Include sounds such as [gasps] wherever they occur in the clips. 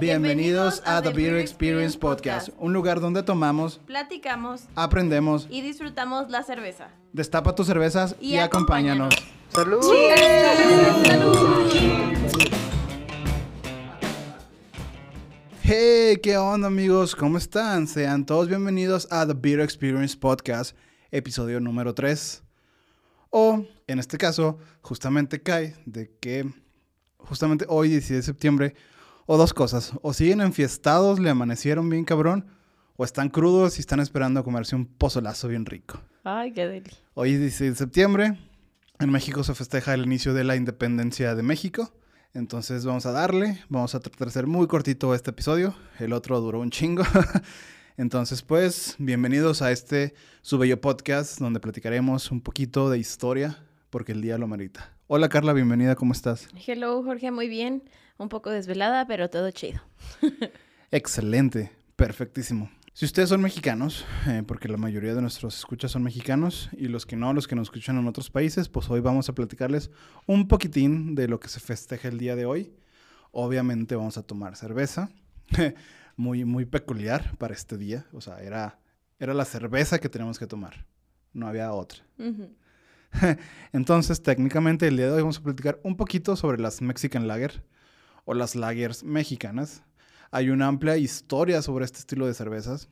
Bienvenidos a The Beer Experience Podcast, un lugar donde tomamos, platicamos aprendemos, y disfrutamos la cerveza. destapa tus cervezas y, Y acompáñanos. acompáñanos. ¡Salud! Hey, ¿qué onda amigos? ¿Cómo están? Sean todos bienvenidos a The Beer Experience Podcast, episodio número 3. O, en este caso, justamente cae de que justamente hoy, 16 de septiembre, o dos cosas, o siguen enfiestados, le amanecieron bien cabrón, o están crudos y están esperando a comerse un pozolazo bien rico. Ay, qué deli. Hoy es 16 de septiembre. En México se festeja el inicio de la independencia de México. Entonces vamos a darle. Vamos a tratar de ser muy cortito este episodio. El otro duró un chingo. [laughs] Entonces, pues, bienvenidos a este su bello podcast donde platicaremos un poquito de historia porque el día lo merita. Hola Carla, bienvenida, ¿cómo estás? Hello, Jorge, muy bien. Un poco desvelada, pero todo chido. [laughs] Excelente, perfectísimo. Si ustedes son mexicanos, eh, porque la mayoría de nuestros escuchas son mexicanos, y los que no, los que nos escuchan en otros países, pues hoy vamos a platicarles un poquitín de lo que se festeja el día de hoy. Obviamente vamos a tomar cerveza, [laughs] muy, muy peculiar para este día. O sea, era, era la cerveza que tenemos que tomar, no había otra. [laughs] Entonces, técnicamente, el día de hoy vamos a platicar un poquito sobre las Mexican Lager o las lagers mexicanas. Hay una amplia historia sobre este estilo de cervezas.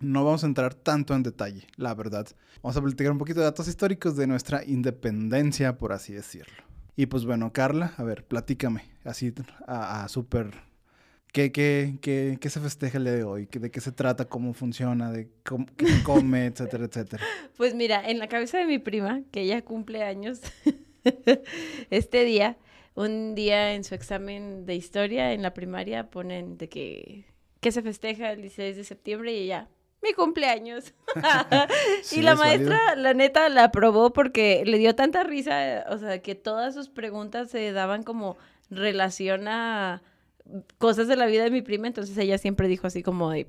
No vamos a entrar tanto en detalle, la verdad. Vamos a platicar un poquito de datos históricos de nuestra independencia, por así decirlo. Y pues bueno, Carla, a ver, platícame, así a, a súper... ¿Qué, qué, qué, qué se festeja el día de hoy? ¿Qué- ¿De qué se trata? ¿Cómo funciona? ¿De cómo, qué se come? [laughs] etcétera, etcétera. Pues mira, en la cabeza de mi prima, que ella cumple años [laughs] este día, un día en su examen de historia en la primaria ponen de que, que se festeja el 16 de septiembre y ella, mi cumpleaños. [laughs] [laughs] Sí, y la válido. maestra, la neta, la aprobó porque le dio tanta risa, o sea, que todas sus preguntas se daban como relación a cosas de la vida de mi prima, entonces ella siempre dijo así como, de,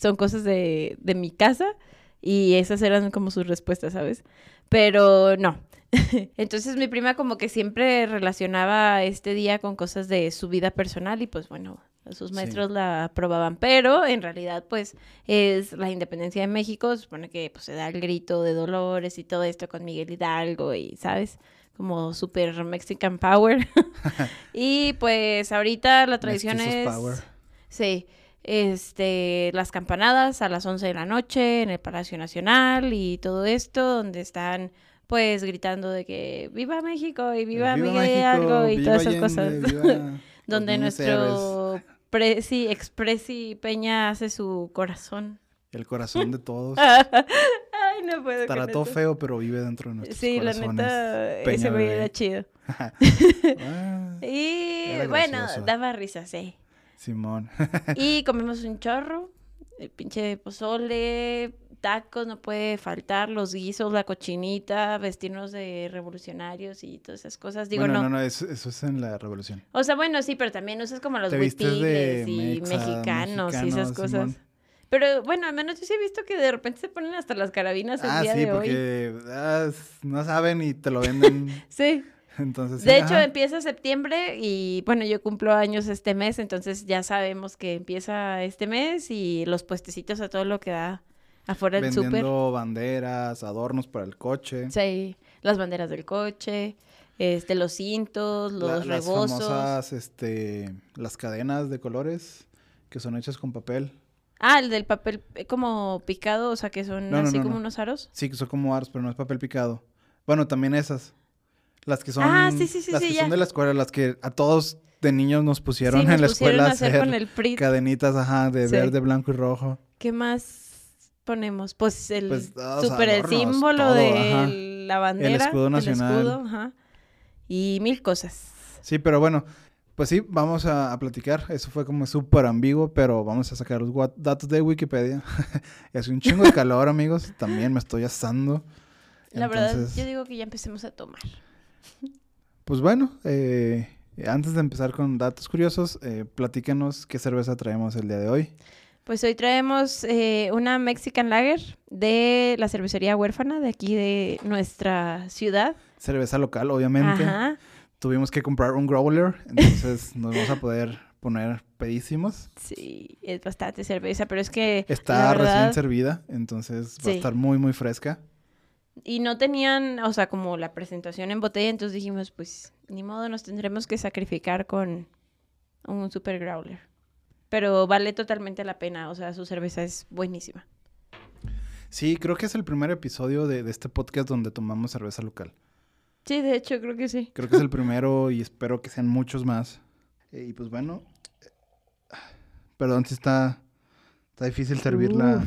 son cosas de, de mi casa y esas eran como sus respuestas, ¿sabes? Pero no. [laughs] Entonces mi prima como que siempre relacionaba este día con cosas de su vida personal y pues bueno, sus Sí. maestros la aprobaban, pero en realidad pues es la independencia de México, se supone que pues se da el grito de Dolores y todo esto con Miguel Hidalgo y, ¿sabes? Como super Mexican Power. [laughs] [laughs] y pues ahorita la tradición Mestizos es... power. Sí, este, las campanadas a las 11 de la noche en el Palacio Nacional y todo esto, donde están pues gritando de que viva México y viva, Miguel México, Hidalgo y viva todas esas Allende, cosas. viva [laughs] donde nuestro presi, expresi Peña hace su corazón. El corazón de todos. [laughs] Ay, no puedo Estará todo esto. feo, pero vive dentro de nuestros Sí, la corazones. neta, Peña ese bebé. era chido. [laughs] Ah, Y bueno, daba risa, sí. Simón. Y [laughs] comemos un chorro, el pinche pozole, tacos, no puede faltar, los guisos, la cochinita, vestirnos de revolucionarios y todas esas cosas. Digo, bueno, no. no, no, eso, eso es en la revolución. O sea, bueno, sí, pero también usas como los huipiles y mexa, mexicanos y esas cosas. Simón. Pero bueno, al menos yo sí he visto que de repente se ponen hasta las carabinas el Ah, día sí, de hoy. ah, no saben y te lo venden. [laughs] Sí. Entonces, sí, De hecho, ajá. empieza septiembre y bueno, yo cumplo años este mes, entonces ya sabemos que empieza este mes y los puestecitos a todo lo que da afuera del súper. vendiendo banderas, adornos para el coche. Sí, las banderas del coche, este, los cintos, la- los las rebosos. famosas, este, las cadenas de colores que son hechas con papel. Ah, el del papel eh, como picado, o sea, que son No, así no, como no. unos aros. Sí, que son como aros, pero no es papel picado. Bueno, también esas. Las que son. Ah, sí, sí, sí, Las que son de la escuela, las que a todos de niños nos pusieron en la pusieron escuela a hacer hacer con el PRIT. cadenitas, ajá, de verde, blanco y rojo. ¿Qué más ponemos? Pues el Pues, súper el símbolo todo, de ajá. la bandera, escudo nacional. el escudo, ajá, y mil cosas. Sí, pero bueno, pues sí, vamos a, a platicar. Eso fue como súper ambiguo, pero vamos a sacar los datos de Wikipedia. [laughs] Hace un chingo de calor, amigos. También me estoy asando. La verdad, yo digo que ya empecemos a tomar. Pues bueno, eh, antes de empezar con datos curiosos, eh, platícanos qué cerveza traemos el día de hoy. Pues hoy traemos eh, una Mexican Lager de la cervecería huérfana de aquí de nuestra ciudad. Cerveza local, obviamente. Ajá. Tuvimos que comprar un growler, entonces [laughs] nos vamos a poder poner pedísimos. Sí, es bastante cerveza, pero es que... Está recién servida, entonces va a estar muy, muy fresca. Y no tenían, o sea, como la presentación en botella, entonces dijimos, pues, ni modo, nos tendremos que sacrificar con un super growler. Pero vale totalmente la pena, o sea, su cerveza es buenísima. Sí, creo que es el primer episodio de, de este podcast donde tomamos cerveza local. Sí, de hecho, creo que sí. Creo que es el [laughs] primero y espero que sean muchos más. Eh, y pues bueno, eh, perdón si está, está difícil servir [laughs] la,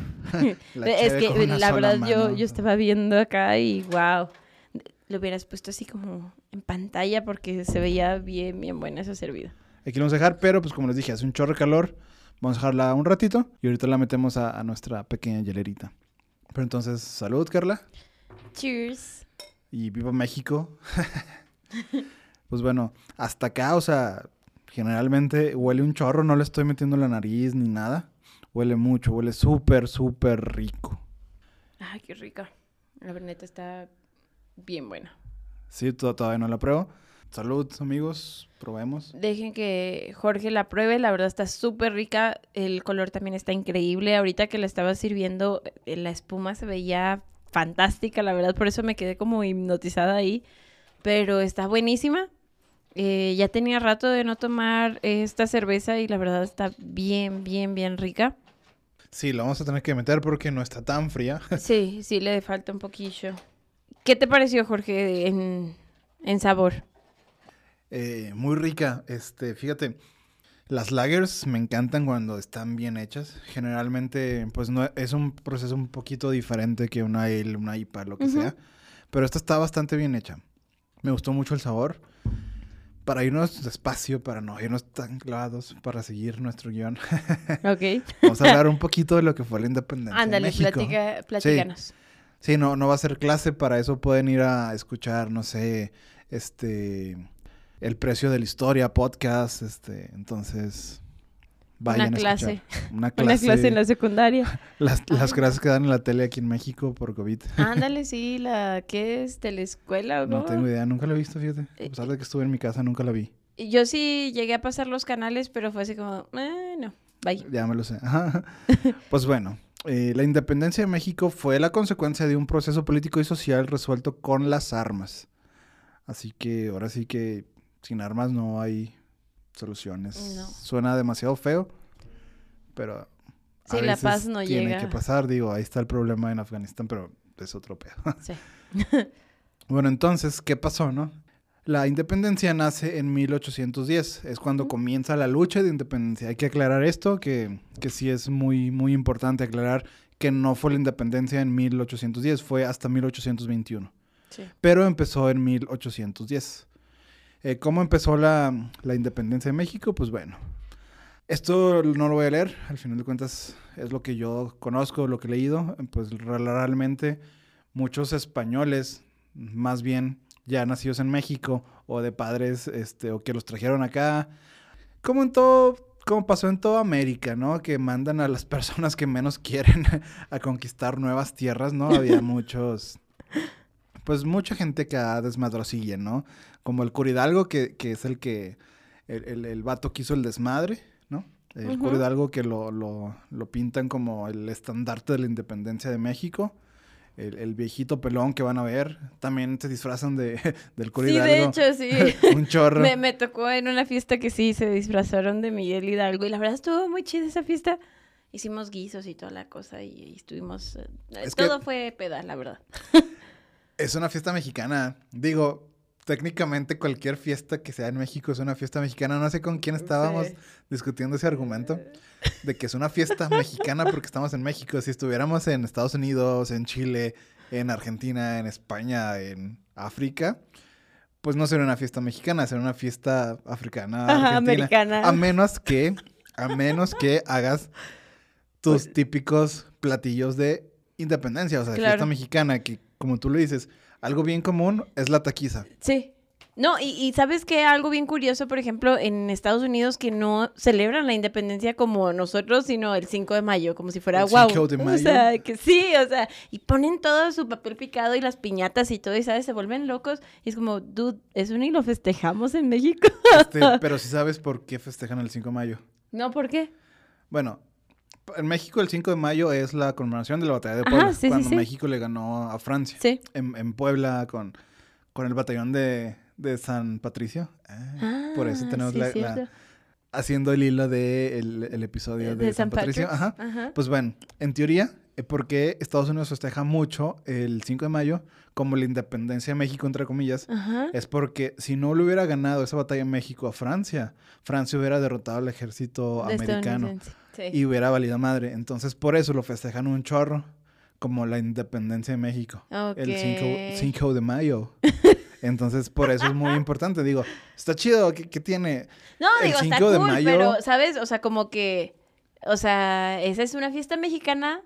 la [laughs] es con que una la sola verdad yo, yo estaba viendo acá y wow, lo hubieras puesto así como en pantalla porque se veía bien, bien buena esa servida. Aquí lo vamos a dejar, pero pues como les dije, hace un chorro de calor. Vamos a dejarla un ratito y ahorita la metemos a, a nuestra pequeña hielerita. Pero entonces, salud, Carla. Cheers. Y viva México. [laughs] pues bueno, hasta acá, o sea, generalmente huele un chorro, no le estoy metiendo la nariz ni nada. Huele mucho, huele súper, súper rico. Ay, qué rica. La verdad está bien buena. Sí, to- todavía no la pruebo. Salud, amigos, probemos. Dejen que Jorge la pruebe, la verdad está súper rica, el color también está increíble. Ahorita que la estaba sirviendo, eh, la espuma se veía fantástica, la verdad, por eso me quedé como hipnotizada ahí. Pero está buenísima. Eh, ya tenía rato de no tomar esta cerveza y la verdad está bien, bien, bien rica. Sí, la vamos a tener que meter porque no está tan fría. [laughs] Sí, sí, le falta un poquillo. ¿Qué te pareció, Jorge, en, en sabor? Eh, muy rica. Este, fíjate, las lagers me encantan cuando están bien hechas. Generalmente, pues no es un proceso un poquito diferente que una ale, una IPA, lo que sea. Pero esta está bastante bien hecha. Me gustó mucho el sabor. Para irnos despacio, para no irnos tan clavados, para seguir nuestro guion, Ok. [laughs] vamos a hablar un poquito de lo que fue la independencia de Ándale, México. platica, platícanos. Sí, no, no va a ser clase, para eso pueden ir a escuchar, no sé, este, el precio de la historia, podcast, este, entonces, vayan Una a clase. escuchar. Una [laughs] Una clase. clase en la secundaria. [laughs] las, las clases que dan en la tele aquí en México por COVID. Ándale, [laughs] sí, la ¿qué es? ¿Telescuela o No cómo? tengo idea, nunca la he visto, fíjate. A Eh, pesar de que estuve en mi casa, nunca la vi. Yo sí llegué a pasar los canales, pero fue así como, eh, no, bye. Ya me lo sé. Ajá. Pues bueno, eh, la independencia de México fue la consecuencia de un proceso político y social resuelto con las armas. Así que ahora sí que sin armas no hay soluciones. No. Suena demasiado feo, pero a Sí, la veces paz no tiene llega. que pasar. Digo, ahí está el problema en Afganistán, pero es otro pedo. [laughs] Sí. Bueno, entonces, ¿qué pasó, no? La independencia nace en 1810, es cuando comienza la lucha de independencia. Hay que aclarar esto, que, que sí es muy, muy importante aclarar que no fue la independencia en 1810, fue hasta 1821, Sí. pero empezó en 1810. Eh, ¿Cómo empezó la, la independencia de México? Pues bueno, esto no lo voy a leer, al final de cuentas es lo que yo conozco, lo que he leído, pues realmente muchos españoles, más bien ya nacidos en México o de padres este o que los trajeron acá, como en todo como pasó en toda América, ¿no? Que mandan a las [laughs] personas que menos quieren a conquistar nuevas tierras, ¿no? Había [laughs] muchos pues mucha gente que desmadrosilla, ¿no? Como el Curidalgo, que, que es el que el, el, el vato que hizo el desmadre, ¿no? El Ujú. Cura Hidalgo que lo, lo, lo pintan como el estandarte de la independencia de México. El, el viejito pelón que van a ver. También se disfrazan de, [laughs] del Cura Sí, de hecho, sí. [laughs] Un chorro. me, me tocó en una fiesta que sí, se disfrazaron de Miguel Hidalgo y la verdad estuvo muy chida esa fiesta. Hicimos guisos y toda la cosa y, y estuvimos... eh, Es todo fue peda, la verdad. Es una fiesta mexicana. Digo, técnicamente cualquier fiesta que sea en México es una fiesta mexicana. No sé con quién estábamos Sí. discutiendo ese argumento de que es una fiesta mexicana porque estamos en México. Si estuviéramos en Estados Unidos, en Chile, en Argentina, en España, en África, pues no sería una fiesta mexicana, sería una fiesta africana, Ajá, americana. A menos que, a menos que hagas tus Pues típicos platillos de independencia, o sea, Claro. fiesta mexicana, que como tú lo dices, algo bien común es la taquiza. Sí, No, y, y sabes que algo bien curioso, por ejemplo, en Estados Unidos que no celebran la independencia como nosotros, sino el 5 de mayo, como si fuera El wow. 5 de [laughs] O mayo. sea, que sí, o sea, y ponen todo su papel picado y las piñatas y todo, y sabes, se vuelven locos. Y es como, dude, eso ni lo festejamos en México. Este, [laughs] pero si sabes por qué festejan el 5 de mayo. no, ¿por qué? Bueno, en México el 5 de mayo es la conmemoración de la batalla de Puebla, sí, sí, cuando sí. México le ganó a Francia. Sí. En, en Puebla con, con el batallón de, de San Patricio. Ah, por eso Ah, tenemos la, haciendo el hilo del el episodio de, San, Patricio. Ajá. Ajá. Pues bueno, en teoría, eh, porque Estados Unidos festeja mucho el 5 de mayo como la independencia de México, entre comillas, Ajá. es porque si no le hubiera ganado esa batalla en México a Francia, Francia hubiera derrotado al ejército De americano. Sí. y hubiera valido madre. Entonces, por eso lo festejan un chorro como la independencia de México. El 5, Ok. 5 de mayo. [laughs] Entonces, por eso es muy importante. Digo, está chido, ¿qué, qué tiene? No, el digo, está 5 de cool, mayo- pero, ¿sabes? O sea, como que, o sea, esa es una fiesta mexicana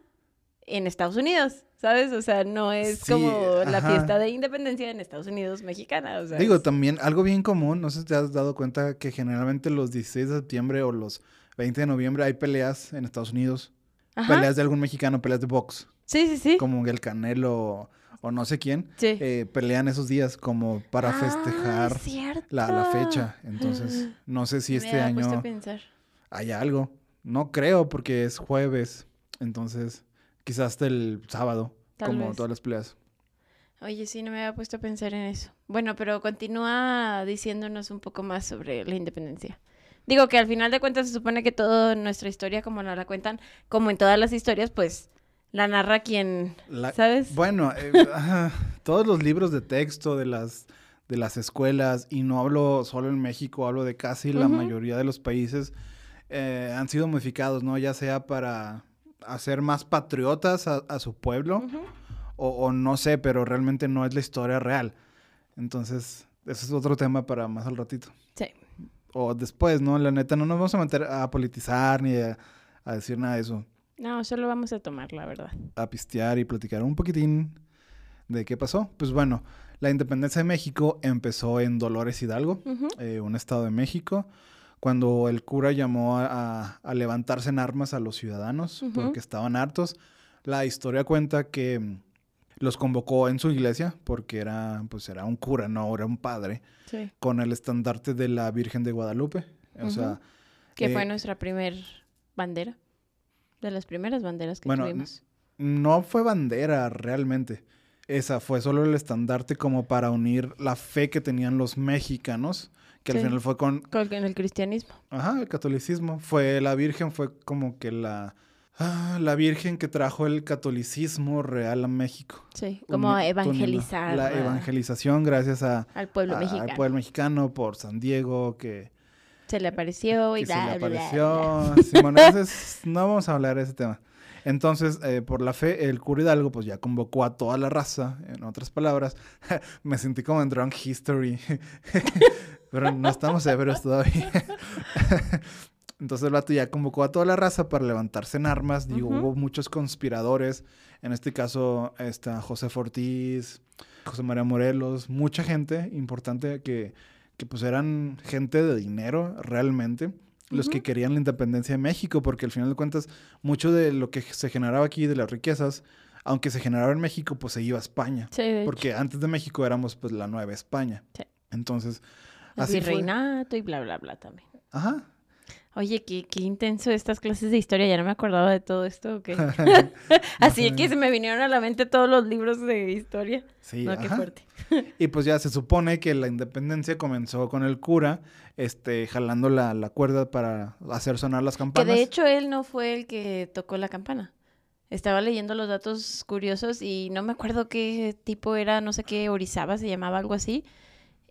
en Estados Unidos, ¿sabes? O sea, no es Sí, como la fiesta de independencia en Estados Unidos mexicana, o sea. Digo, es- también algo bien común, no sé si te has dado cuenta que generalmente los 16 de septiembre o los 20 de noviembre hay peleas en Estados Unidos. Ajá. Peleas de algún mexicano, peleas de box, Sí, sí, sí. como el Canelo o no sé quién. Sí. eh, pelean esos días como para Ah, festejar la, la fecha. Entonces, [gasps] no sé si Me este año hay algo. No creo porque es jueves. Entonces, quizás hasta el sábado, Tal como vez. todas las peleas. Oye, sí, no me había puesto a pensar en eso. Bueno, pero continúa diciéndonos un poco más sobre la independencia. Digo que al final de cuentas se supone que toda nuestra historia, como nos la cuentan, como en todas las historias, pues la narra quien, La- ¿sabes? Bueno, eh, [laughs] todos los libros de texto de las, de las escuelas, y no hablo solo en México, hablo de casi la mayoría de los países, eh, han sido modificados, ¿no? Ya sea para hacer más patriotas a, a su pueblo, o, o no sé, pero realmente no es la historia real. Entonces, ese es otro tema para más al ratito. Sí. O después, ¿no? La neta, no nos vamos a meter a politizar ni a, a decir nada de eso. No, solo vamos a tomar, la verdad. a pistear y platicar un poquitín de qué pasó. Pues bueno, la independencia de México empezó en Dolores Hidalgo, eh, un estado de México, cuando el cura llamó a, levantarse en armas a los ciudadanos porque estaban hartos. La historia cuenta que los convocó en su iglesia porque era, pues era un cura, no era un padre, Sí. con el estandarte de la Virgen de Guadalupe. O sea. Que eh, fue nuestra primer bandera. De las primeras banderas que Bueno, tuvimos. No fue bandera realmente. Esa fue solo el estandarte como para unir la fe que tenían los mexicanos, que al final fue con, Con el cristianismo. ajá, el catolicismo. Fue la Virgen, fue como que la, ah, la Virgen que trajo el catolicismo real a México. Sí. Como evangelizar La evangelización gracias a, al pueblo a- mexicano. al pueblo mexicano por San Diego que, Se le apareció y que se le bla, apareció. [laughs] bla. Sí, bueno, ese es- no vamos a hablar de ese tema. Entonces, eh, por la fe, el cura Hidalgo pues ya convocó a toda la raza, en otras palabras. [laughs] Me sentí como en Drunk History. [laughs] Pero no estamos ebrios todavía. Entonces el vato ya convocó a toda la raza para levantarse en armas. Digo, Ujú. hubo muchos conspiradores. En este caso está José Ortiz, José María Morelos, mucha gente importante que, que pues eran gente de dinero realmente. Los que Ujú. querían la independencia de México, porque al final de cuentas, mucho de lo que se generaba aquí, de las riquezas, aunque se generaba en México, pues se iba a España. Sí. Porque antes de México éramos pues la Nueva España. Sí. Entonces, El así fue. virreinato y bla, bla, bla también. Ajá. Oye, qué, qué intenso estas clases de historia. Ya no me acordaba de todo esto. ¿o qué? Más [laughs] [laughs] Así que se me vinieron a la mente todos los libros de historia. Sí, no, qué fuerte. Y pues ya se supone que la independencia comenzó con el cura, este, jalando la, la cuerda para hacer sonar las Que campanas. de hecho él no fue el que tocó la campana. Estaba leyendo los datos curiosos y no me acuerdo qué tipo era, no sé qué, Orizaba se llamaba algo así.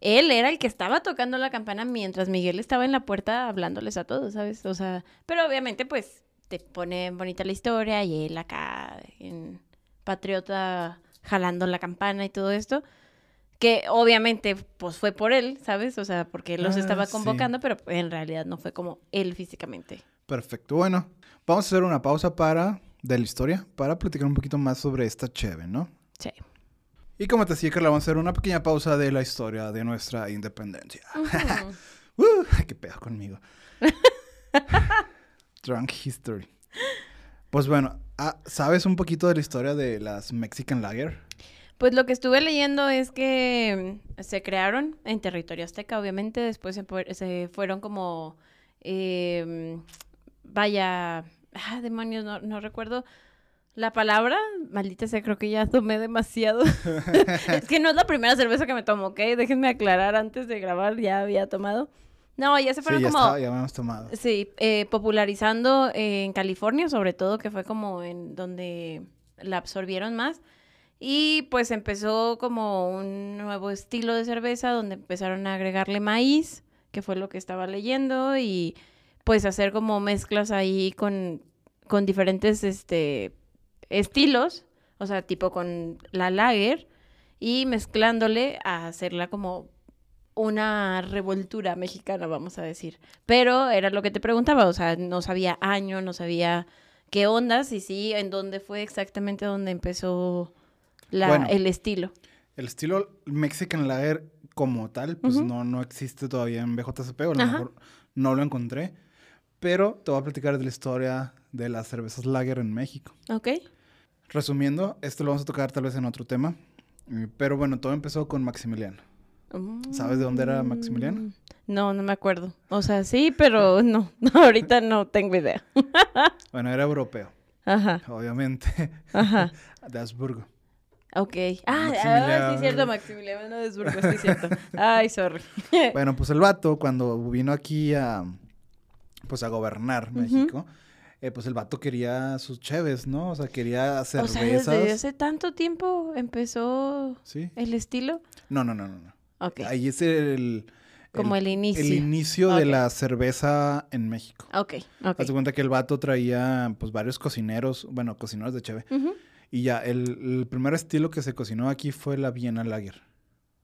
Él era el que estaba tocando la campana mientras Miguel estaba en la puerta hablándoles a todos, ¿sabes? O sea, pero obviamente pues te pone bonita la historia y él acá en patriota jalando la campana y todo esto. Que obviamente pues fue por él, ¿sabes? O sea, porque él los Ah, estaba sí. convocando, pero en realidad no fue como él físicamente. Perfecto. Bueno, vamos a hacer una pausa para, de la historia, para platicar un poquito más sobre esta cheve, ¿no? Sí. Y como te decía, Carla, vamos a hacer una pequeña pausa de la historia de nuestra independencia. [laughs] ¡Uh! ¡Qué pedo conmigo! [laughs] Drunk History. Pues bueno, ah, ¿sabes un poquito de la historia de las Mexican Lager? Pues lo que estuve leyendo es que mm, se crearon en territorio azteca, obviamente, después se, se fueron como, eh, vaya, ah, demonios, no, no recuerdo la palabra, maldita sea, creo que ya tomé demasiado. [laughs] [laughs] es que no es la primera cerveza que me tomo, ¿ok? Déjenme aclarar, antes de grabar ya había tomado. No, ya se fueron sí, ya, como... estaba, ya habíamos tomado. Sí, eh, popularizando en California, sobre todo, que fue como en donde la absorbieron más. Y pues empezó como un nuevo estilo de cerveza donde empezaron a agregarle maíz, que fue lo que estaba leyendo, y pues hacer como mezclas ahí con, con diferentes este, estilos, o sea, tipo con la lager, y mezclándole a hacerla como una revoltura mexicana, vamos a decir. Pero era lo que te preguntaba, o sea, no sabía año, no sabía qué ondas y sí, en dónde fue exactamente donde empezó la, Bueno. el estilo. El estilo Mexican Lager como tal, pues no, no existe todavía en BJCP, o a lo mejor no lo encontré. Pero te voy a platicar de la historia de las cervezas Lager en México. ¿Ok? Resumiendo, esto lo vamos a tocar tal vez en otro tema. eh, Pero bueno, todo empezó con Maximiliano. ¿Sabes de dónde era Maximiliano? Mm, No, no me acuerdo. O sea, sí, pero [laughs] no, [laughs] ahorita no tengo idea. [laughs] Bueno, era europeo, Ajá, obviamente, ajá. de Habsburgo. Ok. Ah, ah, sí, Maximiliano. cierto, Maximiliano de Habsburgo, sí, cierto. Ay, sorry. Bueno, pues el vato, cuando vino aquí a, pues a gobernar. México, eh, pues el vato quería sus cheves, ¿no? O sea, quería O sea, cervezas. desde hace tanto tiempo empezó ¿Sí? el estilo. No, no, no, no. no. Ahí es el... Como el inicio. El inicio de la cerveza en México. Ok, ok. Haz de cuenta que el vato traía, pues, varios cocineros, bueno, cocineros de cheve. Y ya, el, el primer estilo que se cocinó aquí fue la Viena Lager.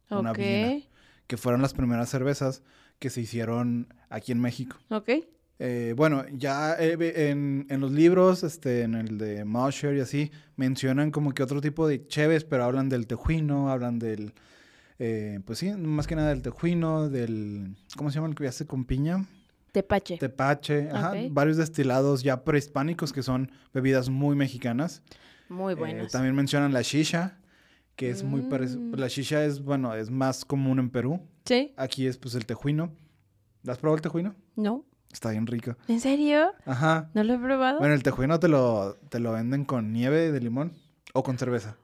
Una Ok, Viena. Que fueron las primeras cervezas que se hicieron aquí en México. ok. Eh, bueno, ya eh, en, en los libros, este, en el de Mosher y así, mencionan como que otro tipo de cheves, pero hablan del tejuino, hablan del, eh, pues sí, más que nada del tejuino, del, ¿cómo se llama el que hace con piña? Tepache. Tepache, ajá, varios destilados ya prehispánicos que son bebidas muy mexicanas. Muy Eh, buenas. también mencionan la shisha, que es muy parecido, Mm. la shisha es, bueno, es más común en Perú. ¿Sí? Aquí es pues el tejuino. ¿Has probado el tejuino? ¿No? Está bien rico. ¿En serio? Ajá. ¿No lo he probado? Bueno, el tejuino te lo, te lo venden con nieve de limón o con cerveza.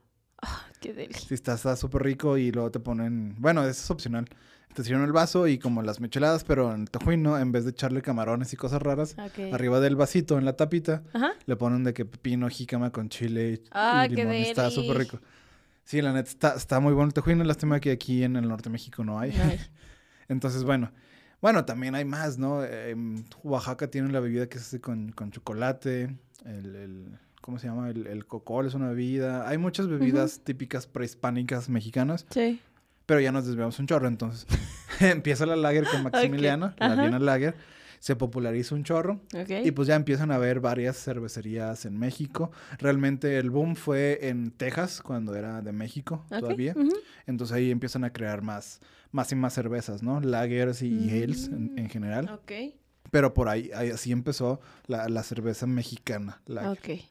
Ah, qué deli. Sí, está súper rico y luego te ponen... Bueno, eso es opcional. Te sirven el vaso y como las micheladas, pero en el tejuino, en vez de echarle camarones y cosas raras, arriba del vasito, en la tapita, Ajá. le ponen de que pepino, jícama con chile y, Ah, y qué limón. y Está súper rico. Sí, la neta, está, está muy bueno el tejuino. Lástima que aquí en el norte de México no hay. Ay. [laughs] Entonces, bueno. Bueno, también hay más, ¿no? Eh, En Oaxaca tienen la bebida que se hace con, con chocolate, el, el- ¿cómo se llama? El, el cocol es una bebida. Hay muchas bebidas típicas prehispánicas mexicanas, Sí. pero ya nos desviamos un chorro, entonces. [laughs] Empieza la lager con [laughs] Maximiliano, la. Viena Lager, se populariza un chorro. Ok. Y pues ya empiezan a haber varias cervecerías en México. Realmente el boom fue en Texas, cuando era de México todavía. Entonces ahí empiezan a crear más, más y más cervezas, ¿no? Lagers y, ales en, en general. Ok. Pero por ahí, ahí así empezó la, la cerveza mexicana. lager. Ok.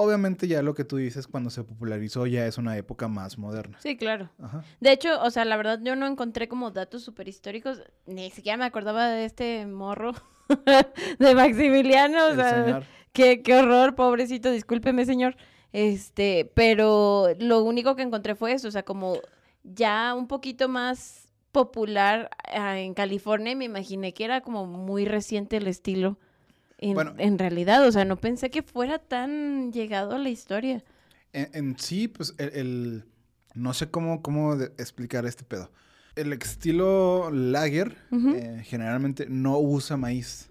Obviamente ya lo que tú dices cuando se popularizó ya es una época más moderna. Sí, claro. Ajá. De hecho, o sea, la verdad yo no encontré como datos súper históricos. Ni siquiera me acordaba de este morro [laughs] de Maximiliano. O El sea, señor. qué, qué horror, pobrecito, discúlpeme, señor. Este, pero lo único que encontré fue eso, o sea, como ya un poquito más popular ah, en California, y me imaginé que era como muy reciente el estilo. En, Bueno. en realidad, o sea, no pensé que fuera tan llegado a la historia. En, en sí, pues el, el- no sé cómo, cómo explicar este pedo. El estilo lager eh, generalmente no usa maíz.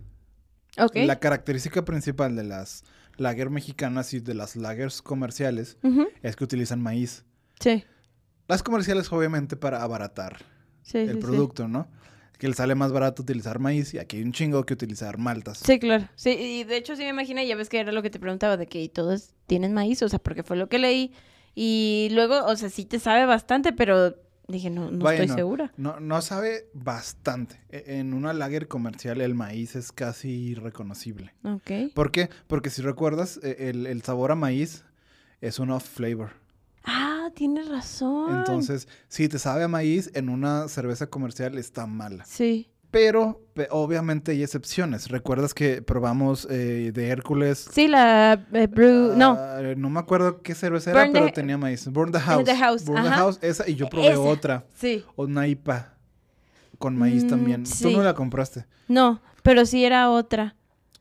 Ok. La característica principal de las lager mexicanas y de las lagers comerciales es que utilizan maíz. Sí. Las comerciales obviamente para abaratar Sí, el sí, sí. producto, ¿no? Que le sale más barato utilizar maíz y aquí hay un chingo que utilizar maltas. Sí, claro. Sí, y de hecho sí me imaginé, ya ves que era lo que te preguntaba, de que ¿y todos tienen maíz, o sea, porque fue lo que leí. Y luego, o sea, sí te sabe bastante, pero dije, no, no estoy segura. No, no sabe bastante. E- En una lager comercial el maíz es casi irreconocible. Ok. ¿Por qué? Porque si recuerdas, e- el, el sabor a maíz es un off flavor. Ah, tienes razón. Entonces, si te sabe a maíz, en una cerveza comercial está mala. Sí. Pero pe- obviamente hay excepciones. ¿Recuerdas que probamos eh, de Hércules? Sí, la eh, brew... no. Ah, no me acuerdo qué cerveza era, the- pero tenía maíz. Burn the House. The House, Burn the. House, esa. Y yo probé Esa. otra. Sí. Una IPA con maíz Mm, también. Tú sí. no la compraste. No, pero sí era otra.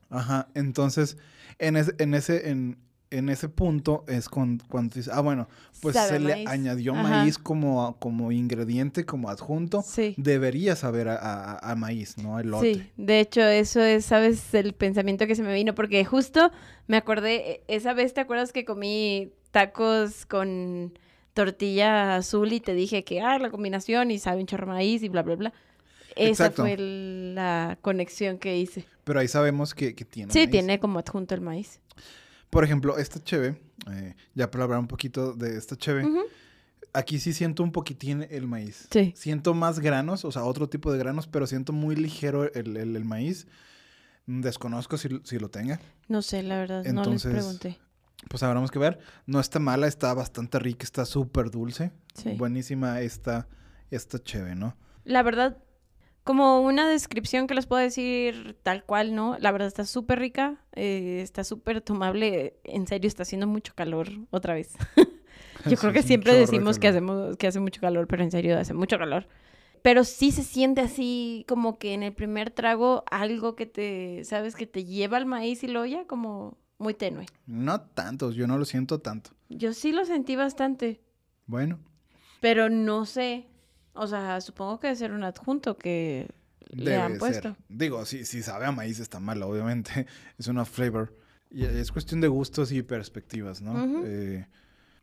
Ajá. Entonces, en ese, en ese, en, en ese punto es con- cuando dices, ah, bueno, pues Sabe se le añadió Ajá. maíz como, como ingrediente, como adjunto. Sí. Debería saber a, a- a maíz, no elote. Sí, de hecho, eso es, ¿sabes? El pensamiento que se me vino, porque justo me acordé, e- esa vez, ¿te acuerdas que comí tacos con tortilla azul y te dije que, ah, la combinación y sabe un chorro de maíz y bla, bla, bla? Esa Exacto. fue la conexión que hice. Pero ahí sabemos que, que tiene Sí, maíz. tiene como adjunto el maíz. Por ejemplo, esta cheve, eh, ya para hablar un poquito de esta cheve, aquí sí siento un poquitín el maíz. Sí. Siento más granos, o sea, otro tipo de granos, pero siento muy ligero el, el- el maíz. Mm, Desconozco si, si lo tenga. No sé, la verdad, no Entonces, les pregunté. Pues habremos que ver. No está mala, está bastante rica, está súper dulce. Sí. Buenísima esta, esta cheve, ¿no? La verdad, como una descripción que les puedo decir tal cual, ¿no? La verdad está súper rica, eh, está súper tomable. En serio, está haciendo mucho calor otra vez. [laughs] Yo Sí, creo que siempre decimos que, hacemos, que hace mucho calor, pero en serio hace mucho calor. Pero sí se siente así como que en el primer trago algo que te, ¿sabes? Que te lleva al maíz y lo ya como muy tenue. No tantos, yo no lo siento tanto. Yo sí lo sentí bastante, Bueno, pero no sé. O sea, supongo que debe ser un adjunto que le han ser. puesto. Digo, si, si sabe a maíz está mala, obviamente. [laughs] Es una flavor. Y es cuestión de gustos y perspectivas, ¿no? Eh,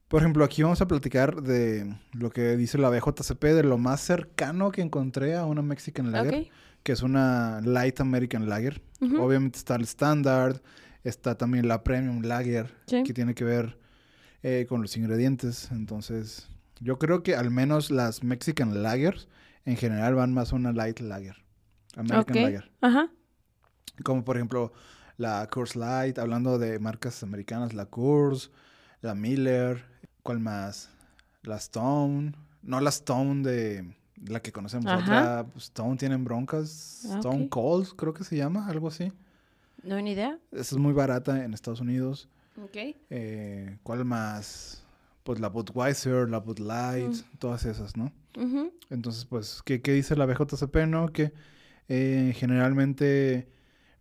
por ejemplo, aquí vamos a platicar de lo que dice la BJCP, de lo más cercano que encontré a una Mexican Lager, Ok. que es una Light American Lager. Obviamente está el Standard, está también la Premium Lager, Sí. que tiene que ver eh, con los ingredientes. Entonces, yo creo que al menos las Mexican Lagers en general van más a una Light Lager. American. Lager. Ajá. Como por ejemplo la Coors Light, hablando de marcas americanas, la Coors, la Miller, ¿cuál más? La Stone, no la Stone de la que conocemos, Ajá. otra Stone tienen broncas, Ah, Stone ok. Cold creo que se llama, algo así. No, ni idea. Esa es muy barata en Estados Unidos. Ok. Eh, ¿Cuál más? Pues la Budweiser, la Bud Light, Mm. todas esas, ¿no? Entonces, pues, ¿qué, qué dice la BJCP, no? Que eh, generalmente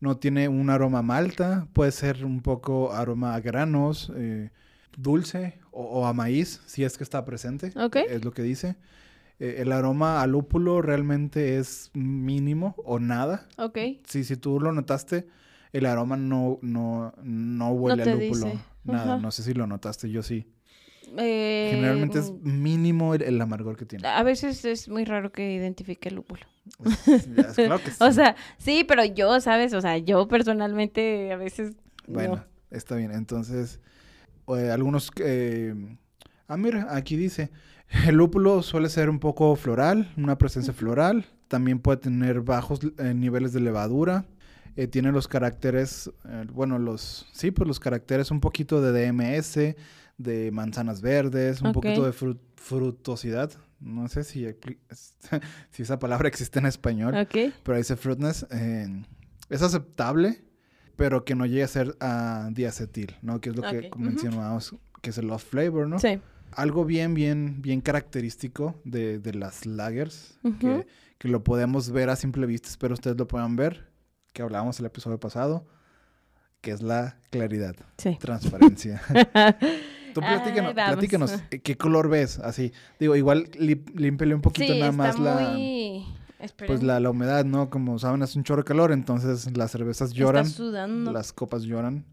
no tiene un aroma malta, puede ser un poco aroma a granos, eh, dulce o, o a maíz, si es que está presente, Ok. es lo que dice. Eh, el aroma a lúpulo realmente es mínimo o nada. Ok. Si, si tú lo notaste, el aroma no, no, no huele te a lúpulo. dice. Nada, no sé si lo notaste, yo sí. Eh, Generalmente es mínimo el, el amargor que tiene. A veces es muy raro que identifique el lúpulo. Ya, es claro que [laughs] sí. O sea, sí, pero yo, ¿sabes? O sea, yo personalmente a veces Bueno, no. está bien. Entonces, eh, algunos... eh, ah, mira, aquí dice, [laughs] el lúpulo suele ser un poco floral, una presencia floral. También puede tener bajos niveles de levadura. eh, tiene los caracteres, eh, bueno, los... Sí, pues los caracteres un poquito de DMS, de manzanas verdes, un Ok. poquito de fru- frutosidad. No sé si, [laughs] si esa palabra existe en español. Ok. Pero dice fruitness. eh, es aceptable, pero que no llegue a ser a diacetil, ¿no? Que es lo que Ok, ujú. mencionábamos, que es el off flavor, ¿no? Sí. Algo bien, bien, bien característico de, de las lagers, Ujú. que, que lo podemos ver a simple vista, espero ustedes lo puedan ver, que hablábamos el episodio pasado, que es la claridad, Sí. transparencia. [laughs] Tú Ay, platícanos, platícanos, eh, ¿qué color ves? Así, digo, igual límpele un poquito sí, nada está más la... Esperen. Pues la, la humedad, ¿no? Como saben, hace un chorro de calor, entonces las cervezas lloran, Está sudando. las copas lloran.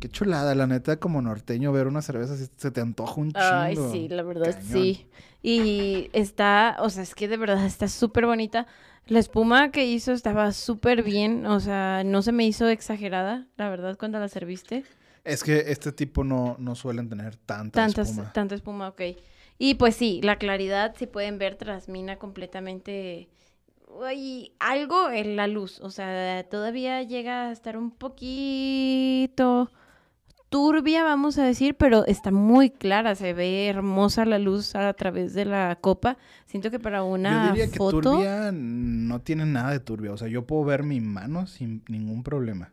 Qué chulada, la neta, como norteño, ver una cerveza así se te antoja un chingo. Ay, sí, la verdad, Cañón. sí. Y está, o sea, es que de verdad está súper bonita. La espuma que hizo estaba súper bien, o sea, no se me hizo exagerada, la verdad, cuando la serviste. Es que este tipo no, no suelen tener tanta Tantas, espuma. tanta espuma, ok. Y pues sí, la claridad, si pueden ver, transmina completamente uy, algo en la luz. O sea, todavía llega a estar un poquito turbia, vamos a decir, pero está muy clara. Se ve hermosa la luz a través de la copa. Siento que para una Yo diría que foto... turbia no tiene nada de turbia. O sea, yo puedo ver mi mano sin ningún problema.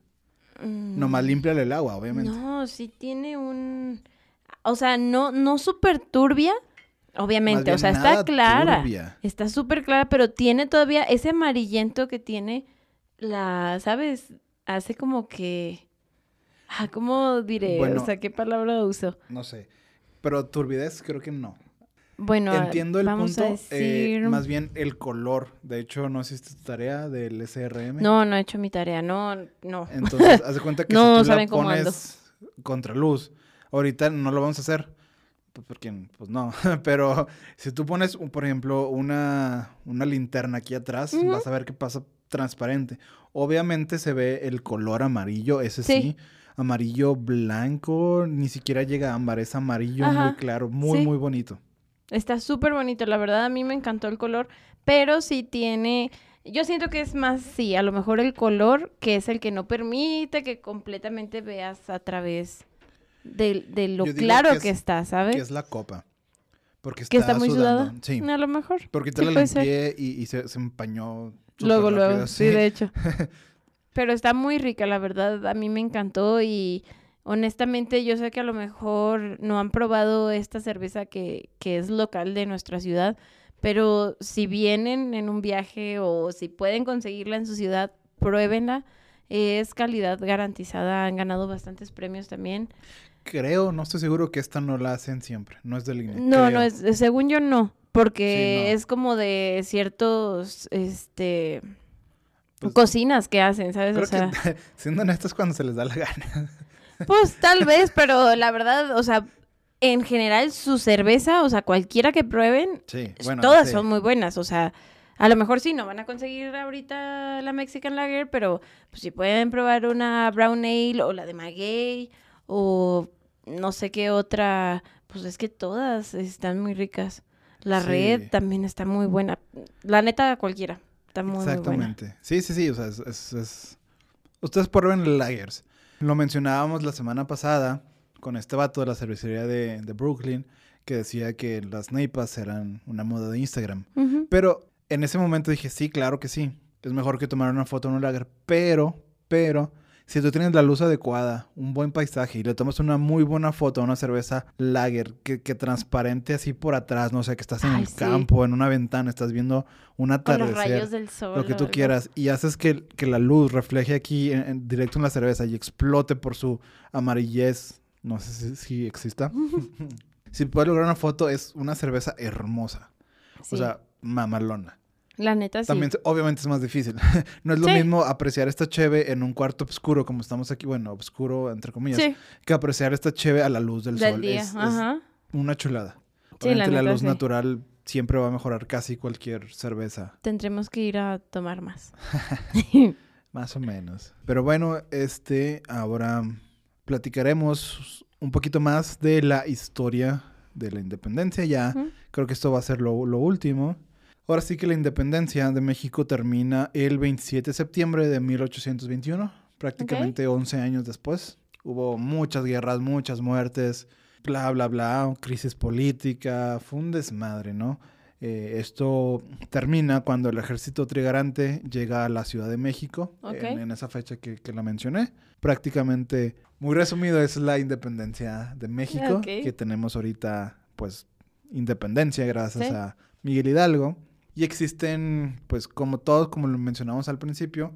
Mm, Nomás límpiale el agua, obviamente. No, sí tiene un... O sea, no, no súper turbia, obviamente. O sea, está clara. turbia. Está súper clara, pero tiene todavía ese amarillento que tiene la, ¿sabes? Hace como que... Ah, ¿cómo diré? Bueno. o sea, ¿qué palabra uso? No sé. Pero turbidez creo que no. Bueno, Entiendo el vamos punto. a eh, decir... más bien el color. De hecho, no hiciste tu tarea del SRM. No, no he hecho mi tarea, no, no. Entonces, haz de cuenta que [laughs] No si tú saben la pones contra luz, ahorita no lo vamos a hacer. Pues porque, pues no. [laughs] Pero si tú pones, un- por ejemplo, una, una linterna aquí atrás, vas a ver que pasa transparente. Obviamente se ve el color amarillo, ese sí. Sí. Amarillo blanco, ni siquiera llega a ámbar, es amarillo muy claro, muy, sí. muy bonito. Está súper bonito, la verdad a mí me encantó el color, pero sí tiene, yo siento que es más, sí, a lo mejor el color que es el que no permite que completamente veas a través de, de lo claro que que, es- está, ¿sabes? Que es la copa. Porque está, Que está muy sudando. sudada. Sí. A lo mejor. Porque te Sí, la limpié y, y se, se empañó. Luego, luego, rápido, sí, de hecho. [laughs] Pero está muy rica, la verdad, a mí me encantó y honestamente yo sé que a lo mejor no han probado esta cerveza que, que es local de nuestra ciudad, pero si vienen en un viaje o si pueden conseguirla en su ciudad, pruébenla. Es calidad garantizada, han ganado bastantes premios también. Creo, no estoy seguro que esta no la hacen siempre. No es de línea. No, no es, según yo no, porque Sí, no. es como de ciertos, este, Pues, cocinas que hacen, ¿sabes? Creo o sea, que, [laughs] siendo honestos, cuando se les da la gana. Pues tal vez, pero la verdad, o sea, en general su cerveza, o sea, cualquiera que prueben, Sí, bueno. todas sí. son muy buenas, o sea, a lo mejor sí, no van a conseguir ahorita la Mexican Lager, pero pues si pueden probar una Brown Ale o la de Maguey o no sé qué otra, pues es que todas están muy ricas. La Sí. red también está muy buena. La neta, cualquiera. Está muy, muy buena. Exactamente. Sí, sí, sí. O sea, es, es- es- Ustedes prueben lagers. Lo mencionábamos la semana pasada con este vato de la cervecería de, de Brooklyn que decía que las neipas eran una moda de Instagram. Pero en ese momento dije, sí, claro que sí. Es mejor que tomar una foto en un lager. Pero, pero, si tú tienes la luz adecuada, un buen paisaje y le tomas una muy buena foto a una cerveza lager que, que transparente así por atrás, no sé, que estás en Ay, el sí. campo, en una ventana, estás viendo un Con los atardecer rayos del sol. lo que tú quieras y haces que, que la luz refleje aquí en, en- directo en la cerveza y explote por su amarillez. No sé si, si exista. [laughs] si puedes lograr una foto, es una cerveza hermosa. Sí, O sea, mamalona. La neta sí. También, obviamente, es más difícil. [laughs] no es lo Sí. mismo apreciar esta cheve en un cuarto oscuro, como estamos aquí, bueno, oscuro, entre comillas, Sí, que apreciar esta cheve a la luz del, del sol. día. Es, una chulada. Sí, la Obviamente, la, neta, luz natural siempre va a mejorar casi cualquier cerveza. Tendremos que ir a tomar más. [laughs] [laughs] Más o menos. Pero bueno, este, ahora platicaremos un poquito más de la historia de la independencia. Ya creo que esto va a ser lo, lo último. Ahora sí que la independencia de México termina el 27 de septiembre de 1821, prácticamente 11 años después. Hubo muchas guerras, muchas muertes, bla, bla, bla, crisis política, fue un desmadre, ¿no? Eh, esto termina cuando el ejército trigarante llega a la Ciudad de México, en, en esa fecha que, que la mencioné. Prácticamente, muy resumido, es la independencia de México, que tenemos ahorita, pues, independencia gracias Sí. a Miguel Hidalgo. Y existen, pues, como todos, como lo mencionamos al principio,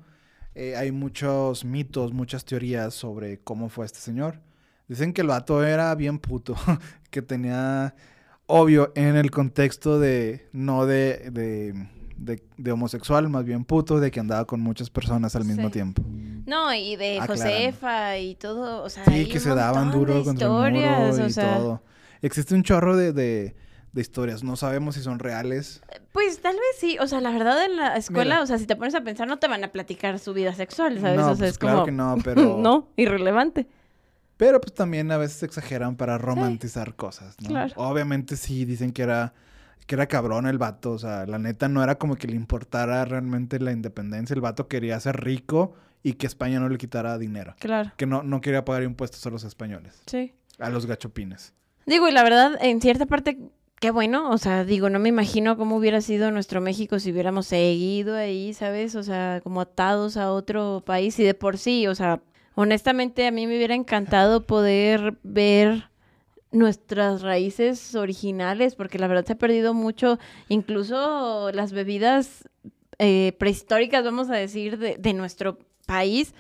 eh, hay muchos mitos, muchas teorías sobre cómo fue este señor. Dicen que el vato era bien puto, [laughs] que tenía, obvio, en el contexto de, no de, de, de- de homosexual, más bien puto, de que andaba con muchas personas al mismo Sí. tiempo. No, y de Aclarando. Josefa y todo, o sea, Sí, hay que un se daban duro contra el muro o y sea, todo. Existe un chorro de, de- de historias, no sabemos si son reales. Pues tal vez sí, o sea, la verdad en la escuela, Mira. o sea, si te pones a pensar no te van a platicar su vida sexual, ¿sabes? No, o sea, pues es claro como que no, [laughs] pero... no, irrelevante. Pero pues también a veces exageran para romantizar cosas, ¿no? Claro. Obviamente sí dicen que era que era cabrón el vato, o sea, la neta no era como que le importara realmente la independencia, el vato quería ser rico y que España no le quitara dinero, Claro, que no, no quería pagar impuestos a los españoles, sí. a los gachopines. Digo, y la verdad, en cierta parte, qué bueno. O sea, digo, no me imagino cómo hubiera sido nuestro México si hubiéramos seguido ahí, ¿sabes? O sea, como atados a otro país. Y de por sí, o sea, honestamente a mí me hubiera encantado poder ver nuestras raíces originales, porque la verdad se ha perdido mucho, incluso las bebidas eh, prehistóricas, vamos a decir, de, de nuestro país,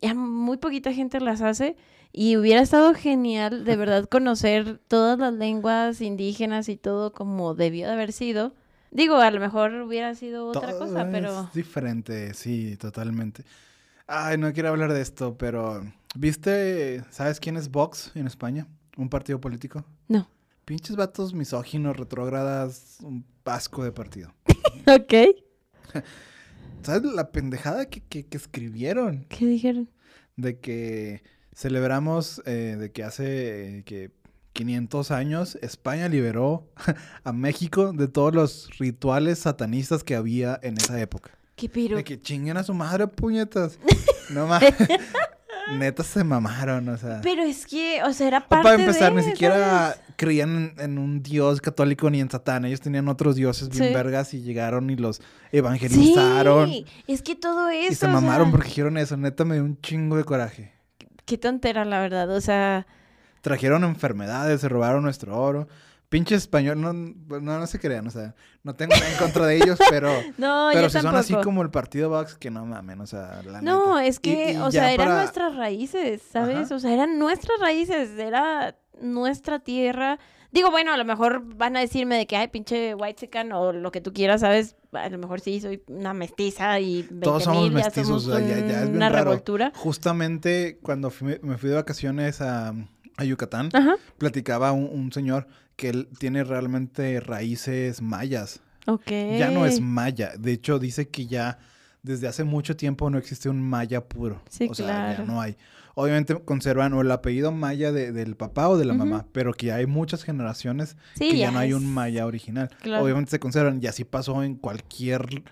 ya muy poquita gente las hace. Y hubiera estado genial, de verdad, conocer todas las lenguas indígenas y todo como debió de haber sido. Digo, a lo mejor hubiera sido otra Todo cosa, pero... Es diferente, sí, totalmente. Ay, no quiero hablar de esto, pero ¿viste, sabes quién es Vox en España? ¿Un partido político? No. Pinches vatos misóginos, retrógradas, un pasco de partido. [laughs] Ok. [laughs] ¿Sabes la pendejada que, que- que escribieron? ¿Qué dijeron? De que celebramos eh, de que hace eh, que 500 años España liberó [laughs] a México de todos los rituales satanistas que había en esa época. ¿Qué piro? De que chinguen a su madre, puñetas. [laughs] No mames. [laughs] Neta se mamaron, o sea. Pero es que, o sea, era parte para empezar, de, ni siquiera ¿sabes? creían en, en un dios católico ni en Satán. Ellos tenían otros dioses bien Sí. vergas y llegaron y los evangelizaron. Sí, es que todo eso, y se mamaron sea, porque dijeron eso. Neta me dio un chingo de coraje. Qué tontera, la verdad, o sea... Trajeron enfermedades, se robaron nuestro oro. Pinche español, no, no, no se crean, o sea, no tengo nada en contra de ellos, pero, [laughs] No, pero yo si son así como el partido Vox, que no mamen, o sea, la No, neta. es que, y o sea, eran para- nuestras raíces, ¿sabes? Ajá. O sea, eran nuestras raíces, era nuestra tierra. Digo, bueno, a lo mejor van a decirme de que, ay, pinche white chican o lo que tú quieras, ¿sabes? A lo mejor sí, soy una mestiza y 20 Todos somos mil, ya mestizos, somos ya- ya es bien una raro. revoltura. Justamente cuando fui- me fui de vacaciones a, a Yucatán, Ajá, platicaba un, un señor que él tiene realmente raíces mayas. ok. Ya no es maya. De hecho, dice que ya desde hace mucho tiempo no existe un maya puro. Sí, o sea, ya no hay. Obviamente conservan o el apellido maya de- del papá o de la mamá, pero que hay muchas generaciones Sí, que ya, no hay un maya original. Claro. Obviamente se conservan y así pasó en cualquier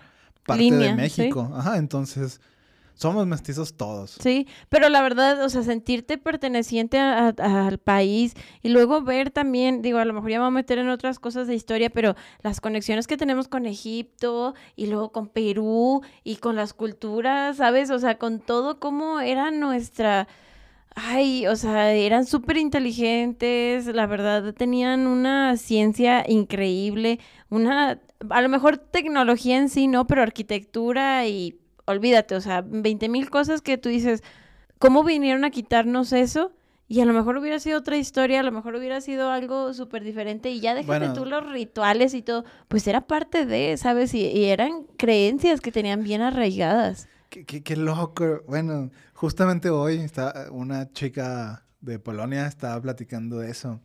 parte Línea, de sí. México. Ajá, entonces somos mestizos todos. Sí, pero la verdad, o sea, sentirte perteneciente a- al país y luego ver también, digo, a lo mejor ya me voy a meter en otras cosas de historia, pero las conexiones que tenemos con Egipto y luego con Perú y con las culturas, ¿sabes? O sea, con todo cómo era nuestra... Ay, o sea, eran súper inteligentes, la verdad, tenían una ciencia increíble, una, a lo mejor tecnología en sí, no, pero arquitectura y olvídate, o sea, 20 mil cosas que tú dices, ¿cómo vinieron a quitarnos eso? Y a lo mejor hubiera sido otra historia, a lo mejor hubiera sido algo súper diferente y ya déjate Bueno. tú los rituales y todo, pues era parte de, ¿sabes? Y, y eran creencias que tenían bien arraigadas. Qué, qué- qué loco. Bueno, justamente hoy está una chica de Polonia estaba platicando de eso.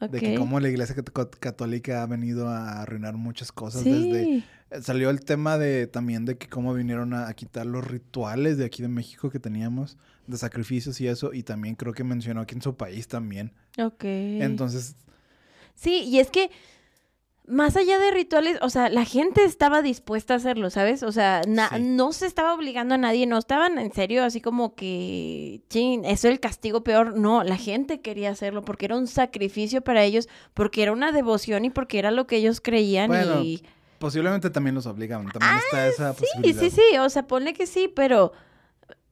De que cómo la iglesia cat- católica ha venido a arruinar muchas cosas desde... Sí, eh, Salió el tema de también de que cómo vinieron a, a quitar los rituales de aquí de México que teníamos, de sacrificios y eso, y también creo que mencionó que en su país también. ok. Entonces, Sí, y es que más allá de rituales, o sea, la gente estaba dispuesta a hacerlo, ¿sabes? O sea, Sí. no se estaba obligando a nadie, no estaban en serio así como que, chin, eso es el castigo peor. No, la gente quería hacerlo porque era un sacrificio para ellos, porque era una devoción y porque era lo que ellos creían Bueno, y... posiblemente también los obligaban. También está esa Ah, Sí, posibilidad. sí, sí, o sea, ponle que sí, pero,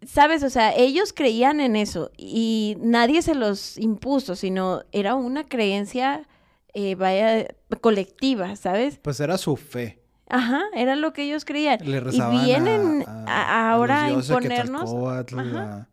¿sabes? O sea, ellos creían en eso y nadie se los impuso, sino era una creencia, eh, vaya, colectiva, ¿sabes? Pues era su fe. Ajá, era lo que ellos creían. Le y vienen a, a- a- ahora a imponernos Quetzalcóatl, ajá,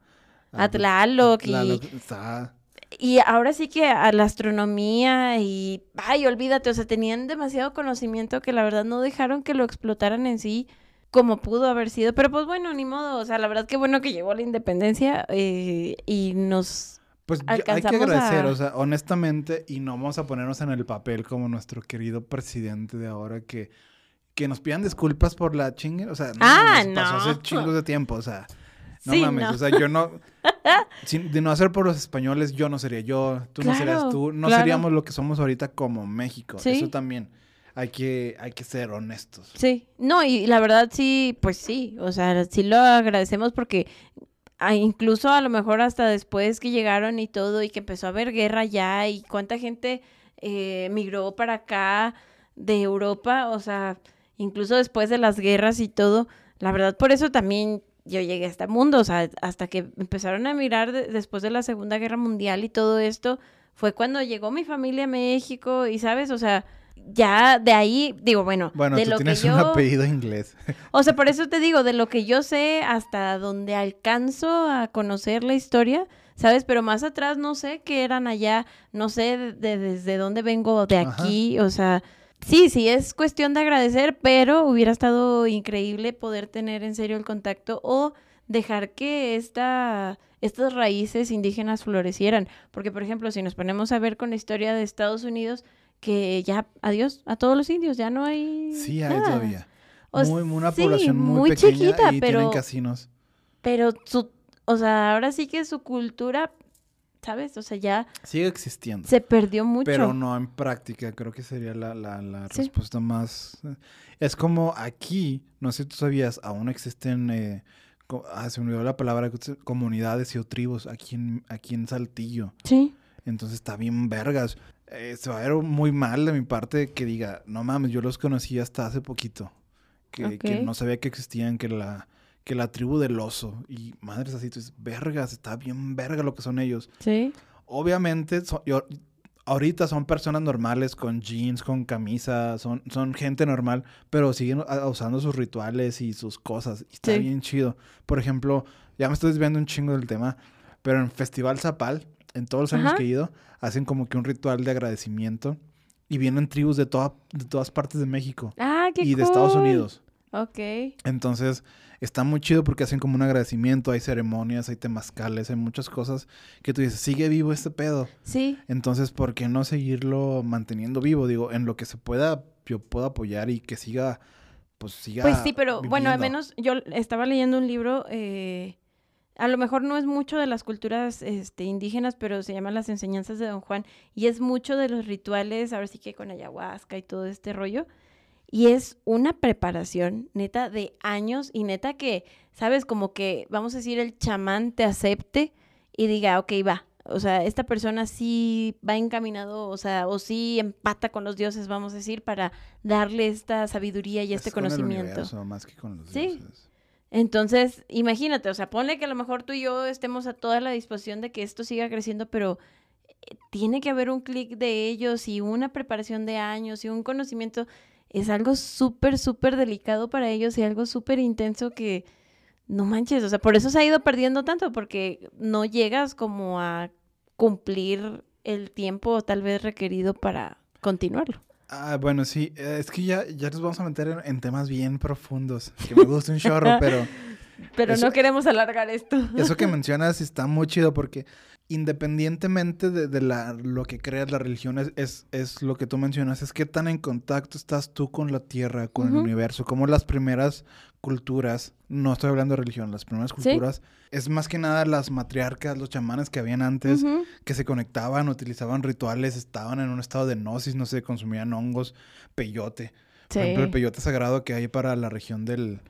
a, a Tlaloc y, Tlaloc, está- y ahora sí que a la astronomía y, ay, olvídate, o sea, tenían demasiado conocimiento que la verdad no dejaron que lo explotaran en sí como pudo haber sido, pero pues bueno, ni modo, o sea, la verdad que bueno que llegó la independencia eh, y nos... Pues yo- hay que agradecer, a- o sea, honestamente, y no vamos a ponernos en el papel como nuestro querido presidente de ahora que, que nos pidan disculpas por la chingue, o sea, no, Ah, nos pasó no. hace chingos de tiempo, o sea, no Sí, mames, no. o sea, yo no, [laughs] [laughs] Si de no hacer por los españoles, yo no sería yo, tú no serías tú, no claro. seríamos lo que somos ahorita como México. Sí. Eso también hay que, hay que ser honestos. Sí, no, y la verdad sí, pues sí, o sea, sí lo agradecemos porque ah, incluso a lo mejor hasta después que llegaron y todo y que empezó a haber guerra ya y cuánta gente eh, migró para acá de Europa, o sea, incluso después de las guerras y todo, la verdad por eso también yo llegué a este mundo, o sea, hasta que empezaron a migrar de- después de la Segunda Guerra Mundial y todo esto, fue cuando llegó mi familia a México y, ¿sabes? O sea, ya de ahí, digo, bueno, Bueno, de tú lo tienes que yo... un apellido inglés. [laughs] O sea, por eso te digo, de lo que yo sé hasta donde alcanzo a conocer la historia, ¿sabes? Pero más atrás no sé qué eran allá, no sé de- de- desde dónde vengo de Ajá. aquí, o sea, sí, sí, es cuestión de agradecer, pero hubiera estado increíble poder tener en serio el contacto o dejar que esta, estas raíces indígenas florecieran. Porque, por ejemplo, si nos ponemos a ver con la historia de Estados Unidos, que ya, adiós a todos los indios, ya no hay... Sí, hay nada. todavía. O Muy, una sí, población muy, muy pequeña chiquita, y pero- tienen casinos. Pero su, o sea, ahora sí que su cultura, ¿sabes? O sea, ya Sigue existiendo. se perdió mucho. Pero no en práctica, creo que sería la, la, la Sí. respuesta más... eh, Es como aquí, no sé si tú sabías, aún existen, eh, ah, se me olvidó la palabra, comunidades y o tribus aquí en, aquí en Saltillo. Sí, Entonces está bien vergas. Eh, se va a ver muy mal de mi parte que diga, no mames, yo los conocí hasta hace poquito. Que, que no sabía que existían, que la, que la tribu del oso. Y madres así, tú dices, vergas, está bien verga lo que son ellos. sí, Obviamente, son- yo- ahorita son personas normales con jeans, con camisa, son, son gente normal, pero siguen usando sus rituales y sus cosas. Y está Sí. bien chido. Por ejemplo, ya me estoy desviando un chingo del tema, pero en Festival Zapal, en todos los años Ajá. que he ido, hacen como que un ritual de agradecimiento y vienen tribus de, toda, de todas partes de México Ah, qué y de Estados. Unidos. Ok. Entonces, está muy chido porque hacen como un agradecimiento, hay ceremonias, hay temazcales, hay muchas cosas que tú dices, sigue vivo este pedo. Sí, Entonces, ¿por qué no seguirlo manteniendo vivo? Digo, en lo que se pueda, yo puedo apoyar y que siga, pues siga. pues sí, pero bueno, al menos yo estaba leyendo un libro, eh, a lo mejor no es mucho de las culturas este, indígenas, pero se llama Las enseñanzas de Don Juan y es mucho de los rituales, ahora sí que con ayahuasca y todo este rollo. Y es una preparación, neta, de años y neta que, ¿sabes? Como que, vamos a decir, el chamán te acepte y diga, ok, va. O sea, esta persona sí va encaminado, o sea, o sí empata con los dioses, vamos a decir, para darle esta sabiduría y este Es con el conocimiento. universo, más que con los Sí. dioses. Entonces, imagínate, o sea, ponle que a lo mejor tú y yo estemos a toda la disposición de que esto siga creciendo, pero eh, tiene que haber un clic de ellos y una preparación de años y un conocimiento. Es algo súper, súper delicado para ellos y algo súper intenso que no manches, o sea, por eso se ha ido perdiendo tanto, porque no llegas como a cumplir el tiempo tal vez requerido para continuarlo. Ah, bueno, sí, eh, es que ya, ya nos vamos a meter en, en temas bien profundos, que me gusta un chorro, [laughs] pero Pero Eso- no queremos alargar esto. eso que mencionas está muy chido porque independientemente de, de la, lo que creas, la religión es, es, es lo que tú mencionas, es qué tan en contacto estás tú con la tierra, con el universo, como las primeras culturas, no estoy hablando de religión, las primeras Sí. culturas, es más que nada las matriarcas, los chamanes que habían antes, que se conectaban, utilizaban rituales, estaban en un estado de gnosis, no sé, consumían hongos, peyote. Por ejemplo, el peyote sagrado que hay para la región del,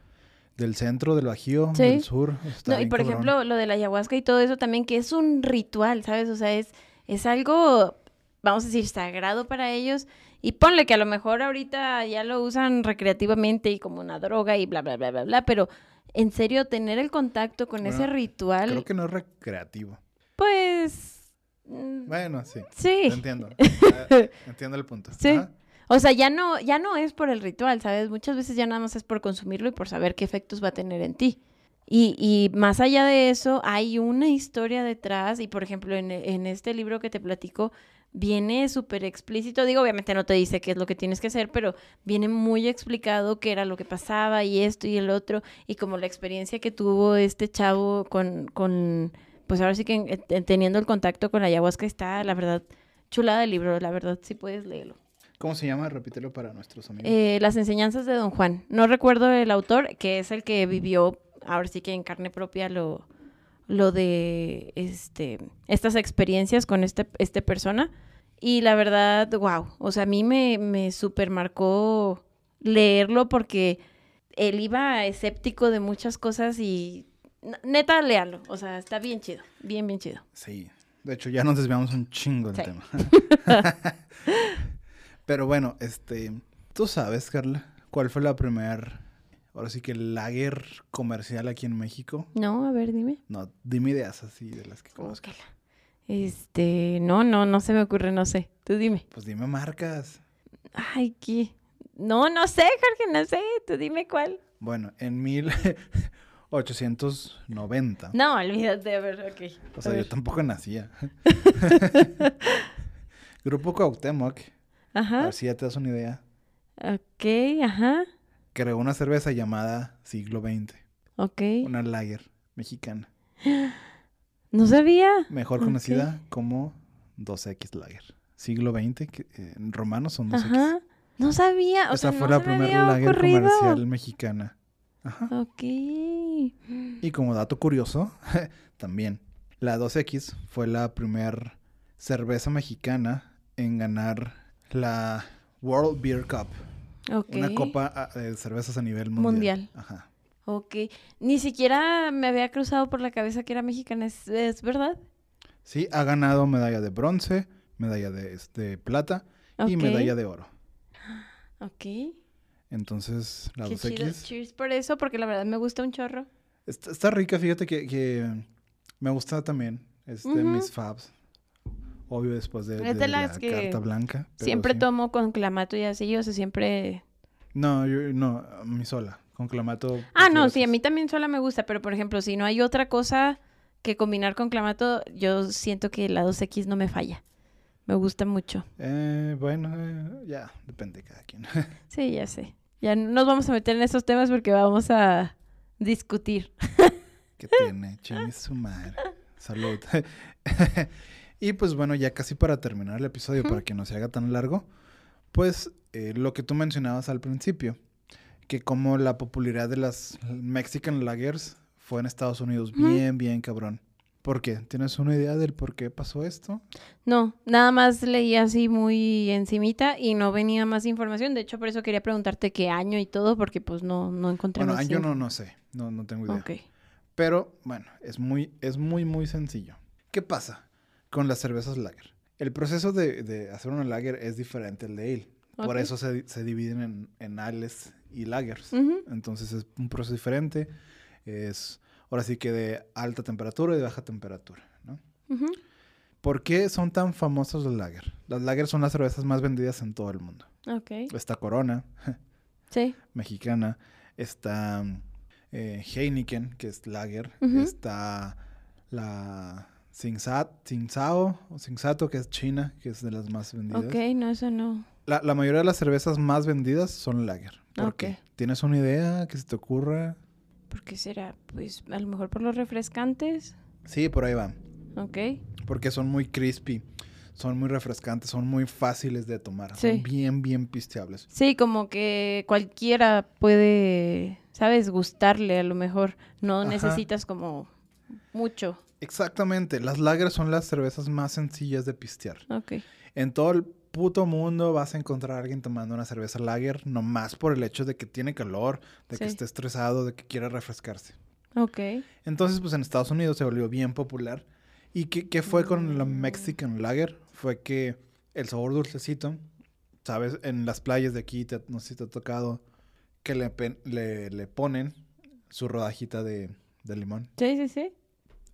del centro, del Bajío, Sí. del sur. está No, y por cabrón. ejemplo, lo de la ayahuasca y todo eso también, que es un ritual, ¿sabes? O sea, es, es algo, vamos a decir, sagrado para ellos. Y ponle que a lo mejor ahorita ya lo usan recreativamente y como una droga y bla, bla, bla, bla, bla, pero en serio, tener el contacto con ese ritual, Creo que no es recreativo. pues... mm, Bueno, sí. Sí. Entiendo. Eh, [laughs] entiendo el punto. Sí. Ajá. O sea, ya no, ya no es por el ritual, ¿sabes? Muchas veces ya nada más es por consumirlo y por saber qué efectos va a tener en ti. Y, y más allá de eso, hay una historia detrás. Y por ejemplo, en, en este libro que te platico, viene súper explícito. Digo, obviamente no te dice qué es lo que tienes que hacer, pero viene muy explicado qué era lo que pasaba y esto y el otro. Y como la experiencia que tuvo este chavo con, con pues ahora sí que en- en- teniendo el contacto con la ayahuasca está, la verdad, chulada el libro. La verdad, sí puedes leerlo. ¿Cómo se llama? Repítelo para nuestros amigos. Eh, las enseñanzas de Don Juan. No recuerdo el autor, que es el que vivió, ahora sí que en carne propia lo, lo de este estas experiencias con este, este persona. Y la verdad, wow. O sea, a mí me, me super marcó leerlo porque él iba escéptico de muchas cosas y neta, léalo. O sea, está bien chido. Bien, bien chido. Sí. De hecho, ya nos desviamos un chingo del Sí. tema. [laughs] [laughs] Pero bueno, este, tú sabes, Carla, cuál fue la primera, ahora sí que lager comercial aquí en México. No, a ver, dime. No, dime ideas así de las que conozco. Este, no, no, no se me ocurre, no sé. Tú dime. Pues dime marcas. Ay, ¿qué? No, no sé, Jorge, no sé. Tú dime cuál. Bueno, en 1890. [laughs] No, olvídate, a ver, ok. O sea, yo tampoco nacía. [laughs] Grupo Cuauhtémoc, Ajá. si ya te das una idea, Ok, ajá. creó una cerveza llamada Siglo XX, Ok. una lager mexicana, [gasps] No sabía. mejor conocida como 2X Lager. Siglo XX, que eh, en romano son 2X. Ajá. No sabía. O Esa sea, fue no la primera lager ocurrido. comercial mexicana. Ajá. Ok. Y como dato curioso, [laughs] también, la 2X fue la primera cerveza mexicana en ganar la World Beer Cup, Ok. una copa ah, de cervezas a nivel mundial. Mundial. Ajá. Ok. Ni siquiera me había cruzado por la cabeza que era mexicana. ¿Es, es verdad? Sí, ha ganado medalla de bronce, medalla de este, plata y medalla de oro. Ok. Entonces, la Qué chido. 2X Cheers por eso, porque la verdad me gusta un chorro. está, está rica, fíjate que, que me gusta también. Es de Ujú. mis fabs. Obvio después de, Es de de las la que carta blanca. Siempre sí. tomo con clamato y así, o sea, siempre... No, yo, no, a mí sola. Con clamato. Ah, no, sí, a mí también sola me gusta, pero por ejemplo, si no hay otra cosa que combinar con clamato, yo siento que la 2X no me falla. Me gusta mucho. Eh, bueno, eh, ya, depende de cada quien. [laughs] Sí, ya sé. Ya no nos vamos a meter en esos temas porque vamos a discutir. [laughs] ¿Qué tiene? Chingue su madre. Salud. [laughs] y pues bueno, ya casi para terminar el episodio, para que no se haga tan largo, pues eh, lo que tú mencionabas al principio, que como la popularidad de las Mexican Lagers fue en Estados Unidos bien, bien cabrón. ¿Por qué? ¿Tienes una idea del por qué pasó esto? No, nada más leí así muy encimita y no venía más información. De hecho, por eso quería preguntarte qué año y todo, porque pues no, no encontré Bueno, info. no, no sé, no, no tengo idea. Pero bueno, es muy, es muy, muy sencillo. ¿Qué pasa con las cervezas lager? El proceso de, de hacer una lager es diferente al de ale. Por eso se, se dividen en, en ales y lagers. Entonces es un proceso diferente. Es ahora sí que de alta temperatura y de baja temperatura. ¿no? ¿Por qué son tan famosas las lager? Las lager son las cervezas más vendidas en todo el mundo. Está Corona, Sí. mexicana. Está eh, Heineken, que es lager. Está la Tsingtao, o Tsingsato, que es china, que es de las más vendidas. Ok, no, eso no. La, la mayoría de las cervezas más vendidas son lager. ¿Por Ok. qué? ¿Tienes una idea que se te ocurra? ¿Por qué será? Pues a lo mejor por los refrescantes. Sí, por ahí va. Ok. Porque son muy crispy, son muy refrescantes, son muy fáciles de tomar. Son Sí. bien, bien pisteables. Sí, como que cualquiera puede, ¿sabes? Gustarle a lo mejor. No Ajá. necesitas como mucho. Exactamente. Las lagers son las cervezas más sencillas de pistear. Ok. En todo el puto mundo vas a encontrar a alguien tomando una cerveza lager nomás por el hecho de que tiene calor, de que Sí. esté estresado, de que quiere refrescarse. Ok. Entonces, pues en Estados Unidos se volvió bien popular. ¿Y qué, qué fue con la Mm. Mexican Lager? Fue que el sabor dulcecito, ¿sabes? En las playas de aquí, te- no sé si te ha tocado, que le, le, le ponen su rodajita de, de limón. Sí, sí, sí.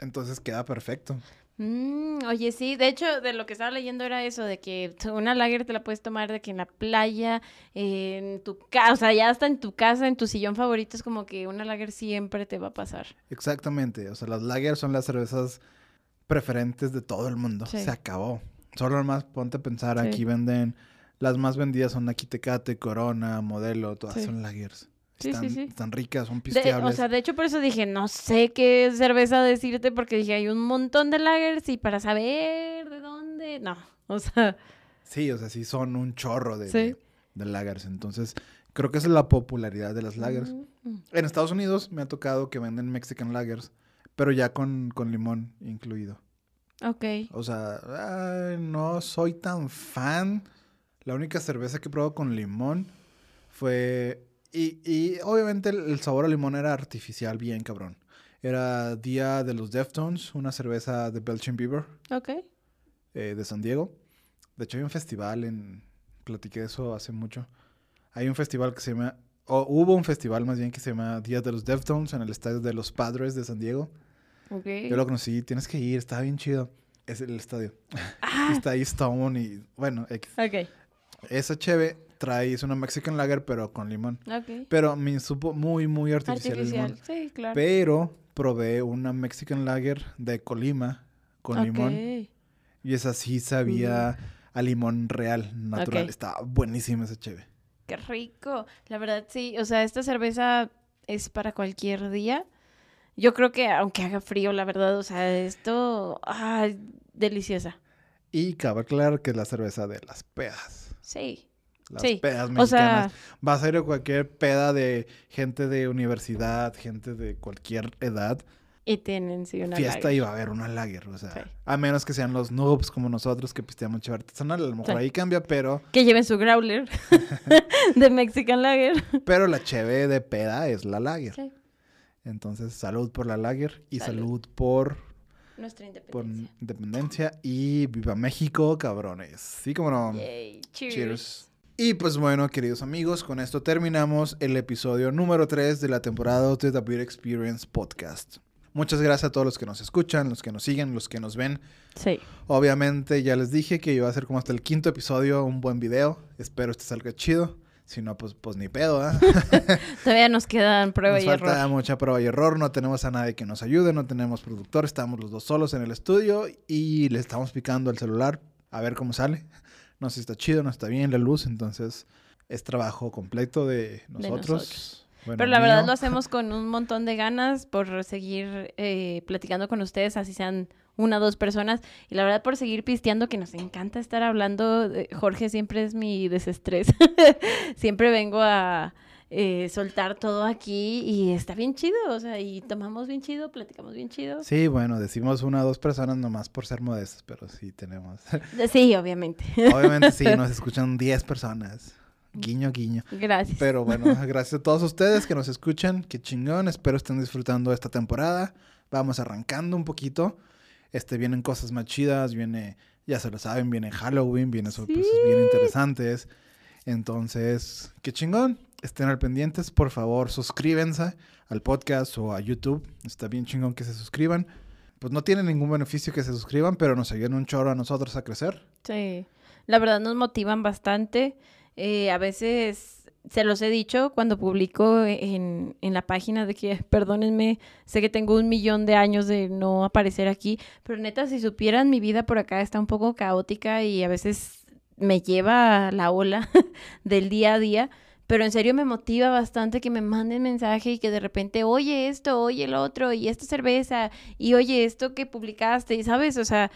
Entonces queda perfecto. Mm, oye, sí, de hecho, de lo que estaba leyendo era eso, de que una lager te la puedes tomar de que en la playa, en tu casa, o sea, ya hasta en tu casa, en tu sillón favorito, es como que una lager siempre te va a pasar. Exactamente. O sea, las Lager son las cervezas preferentes de todo el mundo. Sí. Se acabó. Solo nomás ponte a pensar, Sí. aquí venden... Las más vendidas son aquí Tecate, Corona, Modelo, todas Sí. son lagers. Sí, sí, Están, sí. están ricas, son De- pisteables. o sea, de hecho, por eso dije, no sé qué cerveza decirte, porque dije, hay un montón de lagers y para saber de dónde, no, o sea, Sí, o sea, sí son un chorro de, Sí. de, de lagers. Entonces, creo que esa es la popularidad de las lagers. mm, En Estados Unidos me ha tocado que venden Mexican lagers, pero ya con, con limón incluido. Ok. O sea, ay, no soy tan fan. La única cerveza que he probado con limón fue... Y, y obviamente el, el sabor a limón era artificial, bien cabrón. Era Día de los Deftones, una cerveza de Belgian Beaver Ok. eh, de San Diego. De hecho, hay un festival en. Platiqué de eso hace mucho. Hay un festival que se llama. O hubo un festival más bien que se llama Día de los Deftones en el estadio de los Padres de San Diego. Ok. Yo lo conocí, tienes que ir, está bien chido. Es el estadio. Ah, [laughs] Está ahí Stone y. Bueno, X. ok. esa cheve trae, es una Mexican Lager, pero con limón. Pero me supo muy, muy artificial, el limón. Artificial. Sí, claro. Pero probé una Mexican Lager de Colima con limón. Ok. Y esa sí sabía a limón real, natural. Ok. Estaba buenísima esa cheve. Qué rico. La verdad, sí. O sea, esta cerveza es para cualquier día. Yo creo que aunque haga frío, la verdad, o sea, esto, ah, deliciosa. Y cabe aclarar que es la cerveza de las pedas. Sí. Las Sí, pedas O sea, mexicanas. Vas a ir a cualquier peda de gente de universidad, gente de cualquier edad. y tienen, sí, una fiesta lager. y va a haber una lager. O sea, Sí. a menos que sean los noobs como nosotros que pisteamos cheve artesanal. A lo mejor Sí. ahí cambia, pero, Que lleven su growler [laughs] [laughs] de Mexican Lager. pero la cheve de peda es la lager. Sí. Entonces, salud por la lager y Salud. salud por Nuestra por independencia. independencia y viva México, cabrones. Sí, como no. Yay. Cheers. Cheers. Y pues bueno, queridos amigos, con esto terminamos el episodio número 3 de la temporada de The Beer Experience Podcast. Muchas gracias a todos los que nos escuchan, los que nos siguen, los que nos ven. Sí. Obviamente ya les dije que iba a ser como hasta el quinto episodio un buen video. Espero este salga chido. Si no, pues, pues ni pedo, ¿ah? [laughs] Todavía nos quedan prueba Nos y falta error. mucha prueba y error, no tenemos a nadie que nos ayude, no tenemos productor, estamos los dos solos en el estudio y le estamos picando el celular a ver cómo sale. No sé si está chido, no está bien la luz, entonces es trabajo completo de nosotros. nosotros. Bueno, Pero la verdad lo [laughs] hacemos con un montón de ganas por seguir eh, platicando con ustedes, así sean una o dos personas. Y la verdad por seguir pisteando, que nos encanta estar hablando. de- Jorge siempre es mi desestrés. [laughs] siempre vengo a eh, soltar todo aquí y está bien chido. O sea, y tomamos bien chido, platicamos bien chido. Sí, bueno, decimos una o dos personas nomás por ser modestos, pero sí tenemos. [laughs] Sí, obviamente. Obviamente sí, nos [laughs] escuchan 10 personas. Guiño, guiño. Gracias. Pero bueno, [laughs] gracias a todos ustedes que nos escuchan. Qué chingón. Espero estén disfrutando esta temporada. Vamos arrancando un poquito. Este, vienen cosas más chidas. Viene, ya se lo saben, viene Halloween. Viene sorpresas bien interesantes. Entonces, qué chingón. Estén al pendientes. Por favor, suscríbanse al podcast o a YouTube. Está bien chingón que se suscriban. Pues no tiene ningún beneficio que se suscriban, pero nos ayudan un chorro a nosotros a crecer. Sí, la verdad nos motivan bastante. Eh, a veces, se los he dicho cuando publico en, en la página de que, perdónenme, sé que tengo un millón de años de no aparecer aquí, pero neta, si supieran, mi vida por acá está un poco caótica y a veces me lleva a la ola [laughs] del día a día. Pero en serio me motiva bastante que me manden mensaje y que de repente, oye esto, oye el otro, y esta cerveza, y oye esto que publicaste, y sabes, o sea,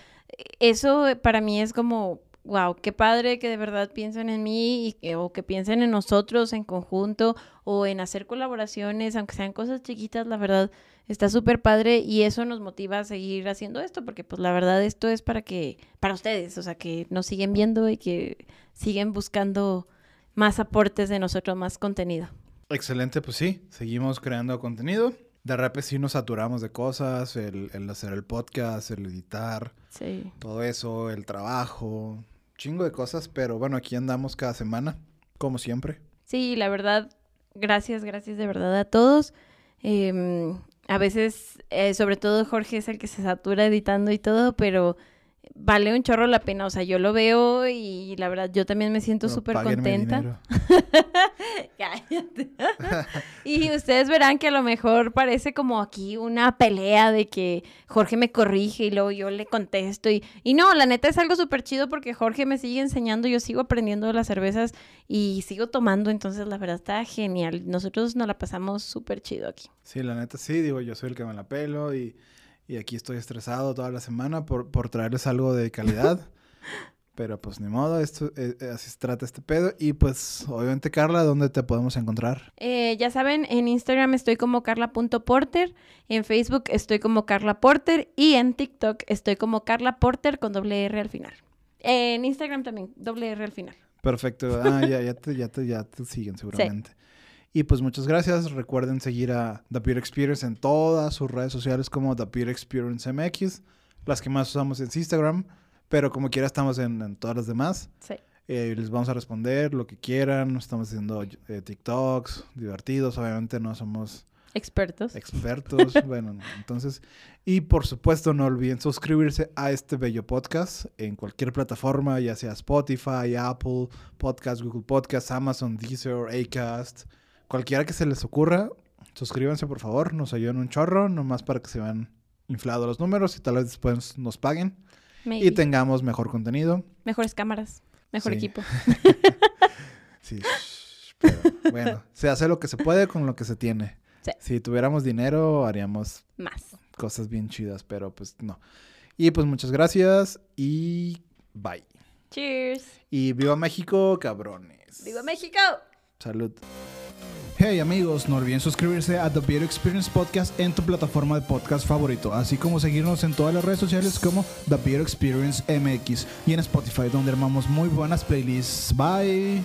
eso para mí es como, wow, qué padre que de verdad piensen en mí y o que piensen en nosotros en conjunto o en hacer colaboraciones, aunque sean cosas chiquitas, la verdad está súper padre y eso nos motiva a seguir haciendo esto porque pues la verdad esto es para que, para ustedes, o sea, que nos siguen viendo y que siguen buscando más aportes de nosotros, más contenido. Excelente, pues sí, seguimos creando contenido. De repente sí nos saturamos de cosas, el, el hacer el podcast, el editar, Sí. todo eso, el trabajo, chingo de cosas, pero bueno, aquí andamos cada semana, como siempre. Sí, la verdad, gracias, gracias de verdad a todos. Em, a veces, eh, sobre todo Jorge es el que se satura editando y todo, pero vale un chorro la pena. O sea, yo lo veo y la verdad yo también me siento súper contenta. [laughs] Cállate. y ustedes verán que a lo mejor parece como aquí una pelea de que Jorge me corrige y luego yo le contesto. Y, y no, la neta es algo súper chido porque Jorge me sigue enseñando, yo sigo aprendiendo de las cervezas y sigo tomando. Entonces, la verdad está genial. Nosotros nos la pasamos súper chido aquí. Sí, la neta sí, digo, yo soy el que me la pelo y, y aquí estoy estresado toda la semana por, por traerles algo de calidad. [laughs] Pero pues ni modo, esto, eh, eh, así se trata este pedo. Y pues, obviamente, Carla, ¿dónde te podemos encontrar? Eh, ya saben, en Instagram estoy como carla.porter, en Facebook estoy como Carla Porter y en TikTok estoy como Carla Porter con doble R al final. En Instagram también, doble R al final. Perfecto. Ah, ya, ya, te, ya, te, ya te siguen [laughs] seguramente. Y pues muchas gracias. Recuerden seguir a The Experience en todas sus redes sociales como The Beauty Experience MX. Las que más usamos es Instagram. Pero como quiera estamos en, en todas las demás. Sí. Eh, les vamos a responder lo que quieran. Estamos haciendo eh, TikToks divertidos. Obviamente no somos Expertos. expertos. [laughs] bueno, entonces. Y por supuesto, no olviden suscribirse a este bello podcast en cualquier plataforma, ya sea Spotify, Apple Podcast, Google Podcast, Amazon, Deezer, Acast. Cualquiera que se les ocurra, suscríbanse por favor. Nos ayudan un chorro, nomás para que se vean inflados los números y tal vez después nos paguen Maybe. y tengamos mejor contenido. Mejores cámaras, mejor Sí. equipo. [laughs] Sí. Pero bueno, se hace lo que se puede con lo que se tiene. Sí. Si tuviéramos dinero, haríamos Más. cosas bien chidas, pero pues no. Y pues muchas gracias y bye. Cheers. Y viva México, cabrones. ¡Viva México! Salud. Hey amigos, no olviden suscribirse a The Beauty Experience Podcast en tu plataforma de podcast favorito, así como seguirnos en todas las redes sociales como The Beauty Experience MX y en Spotify donde armamos muy buenas playlists. Bye.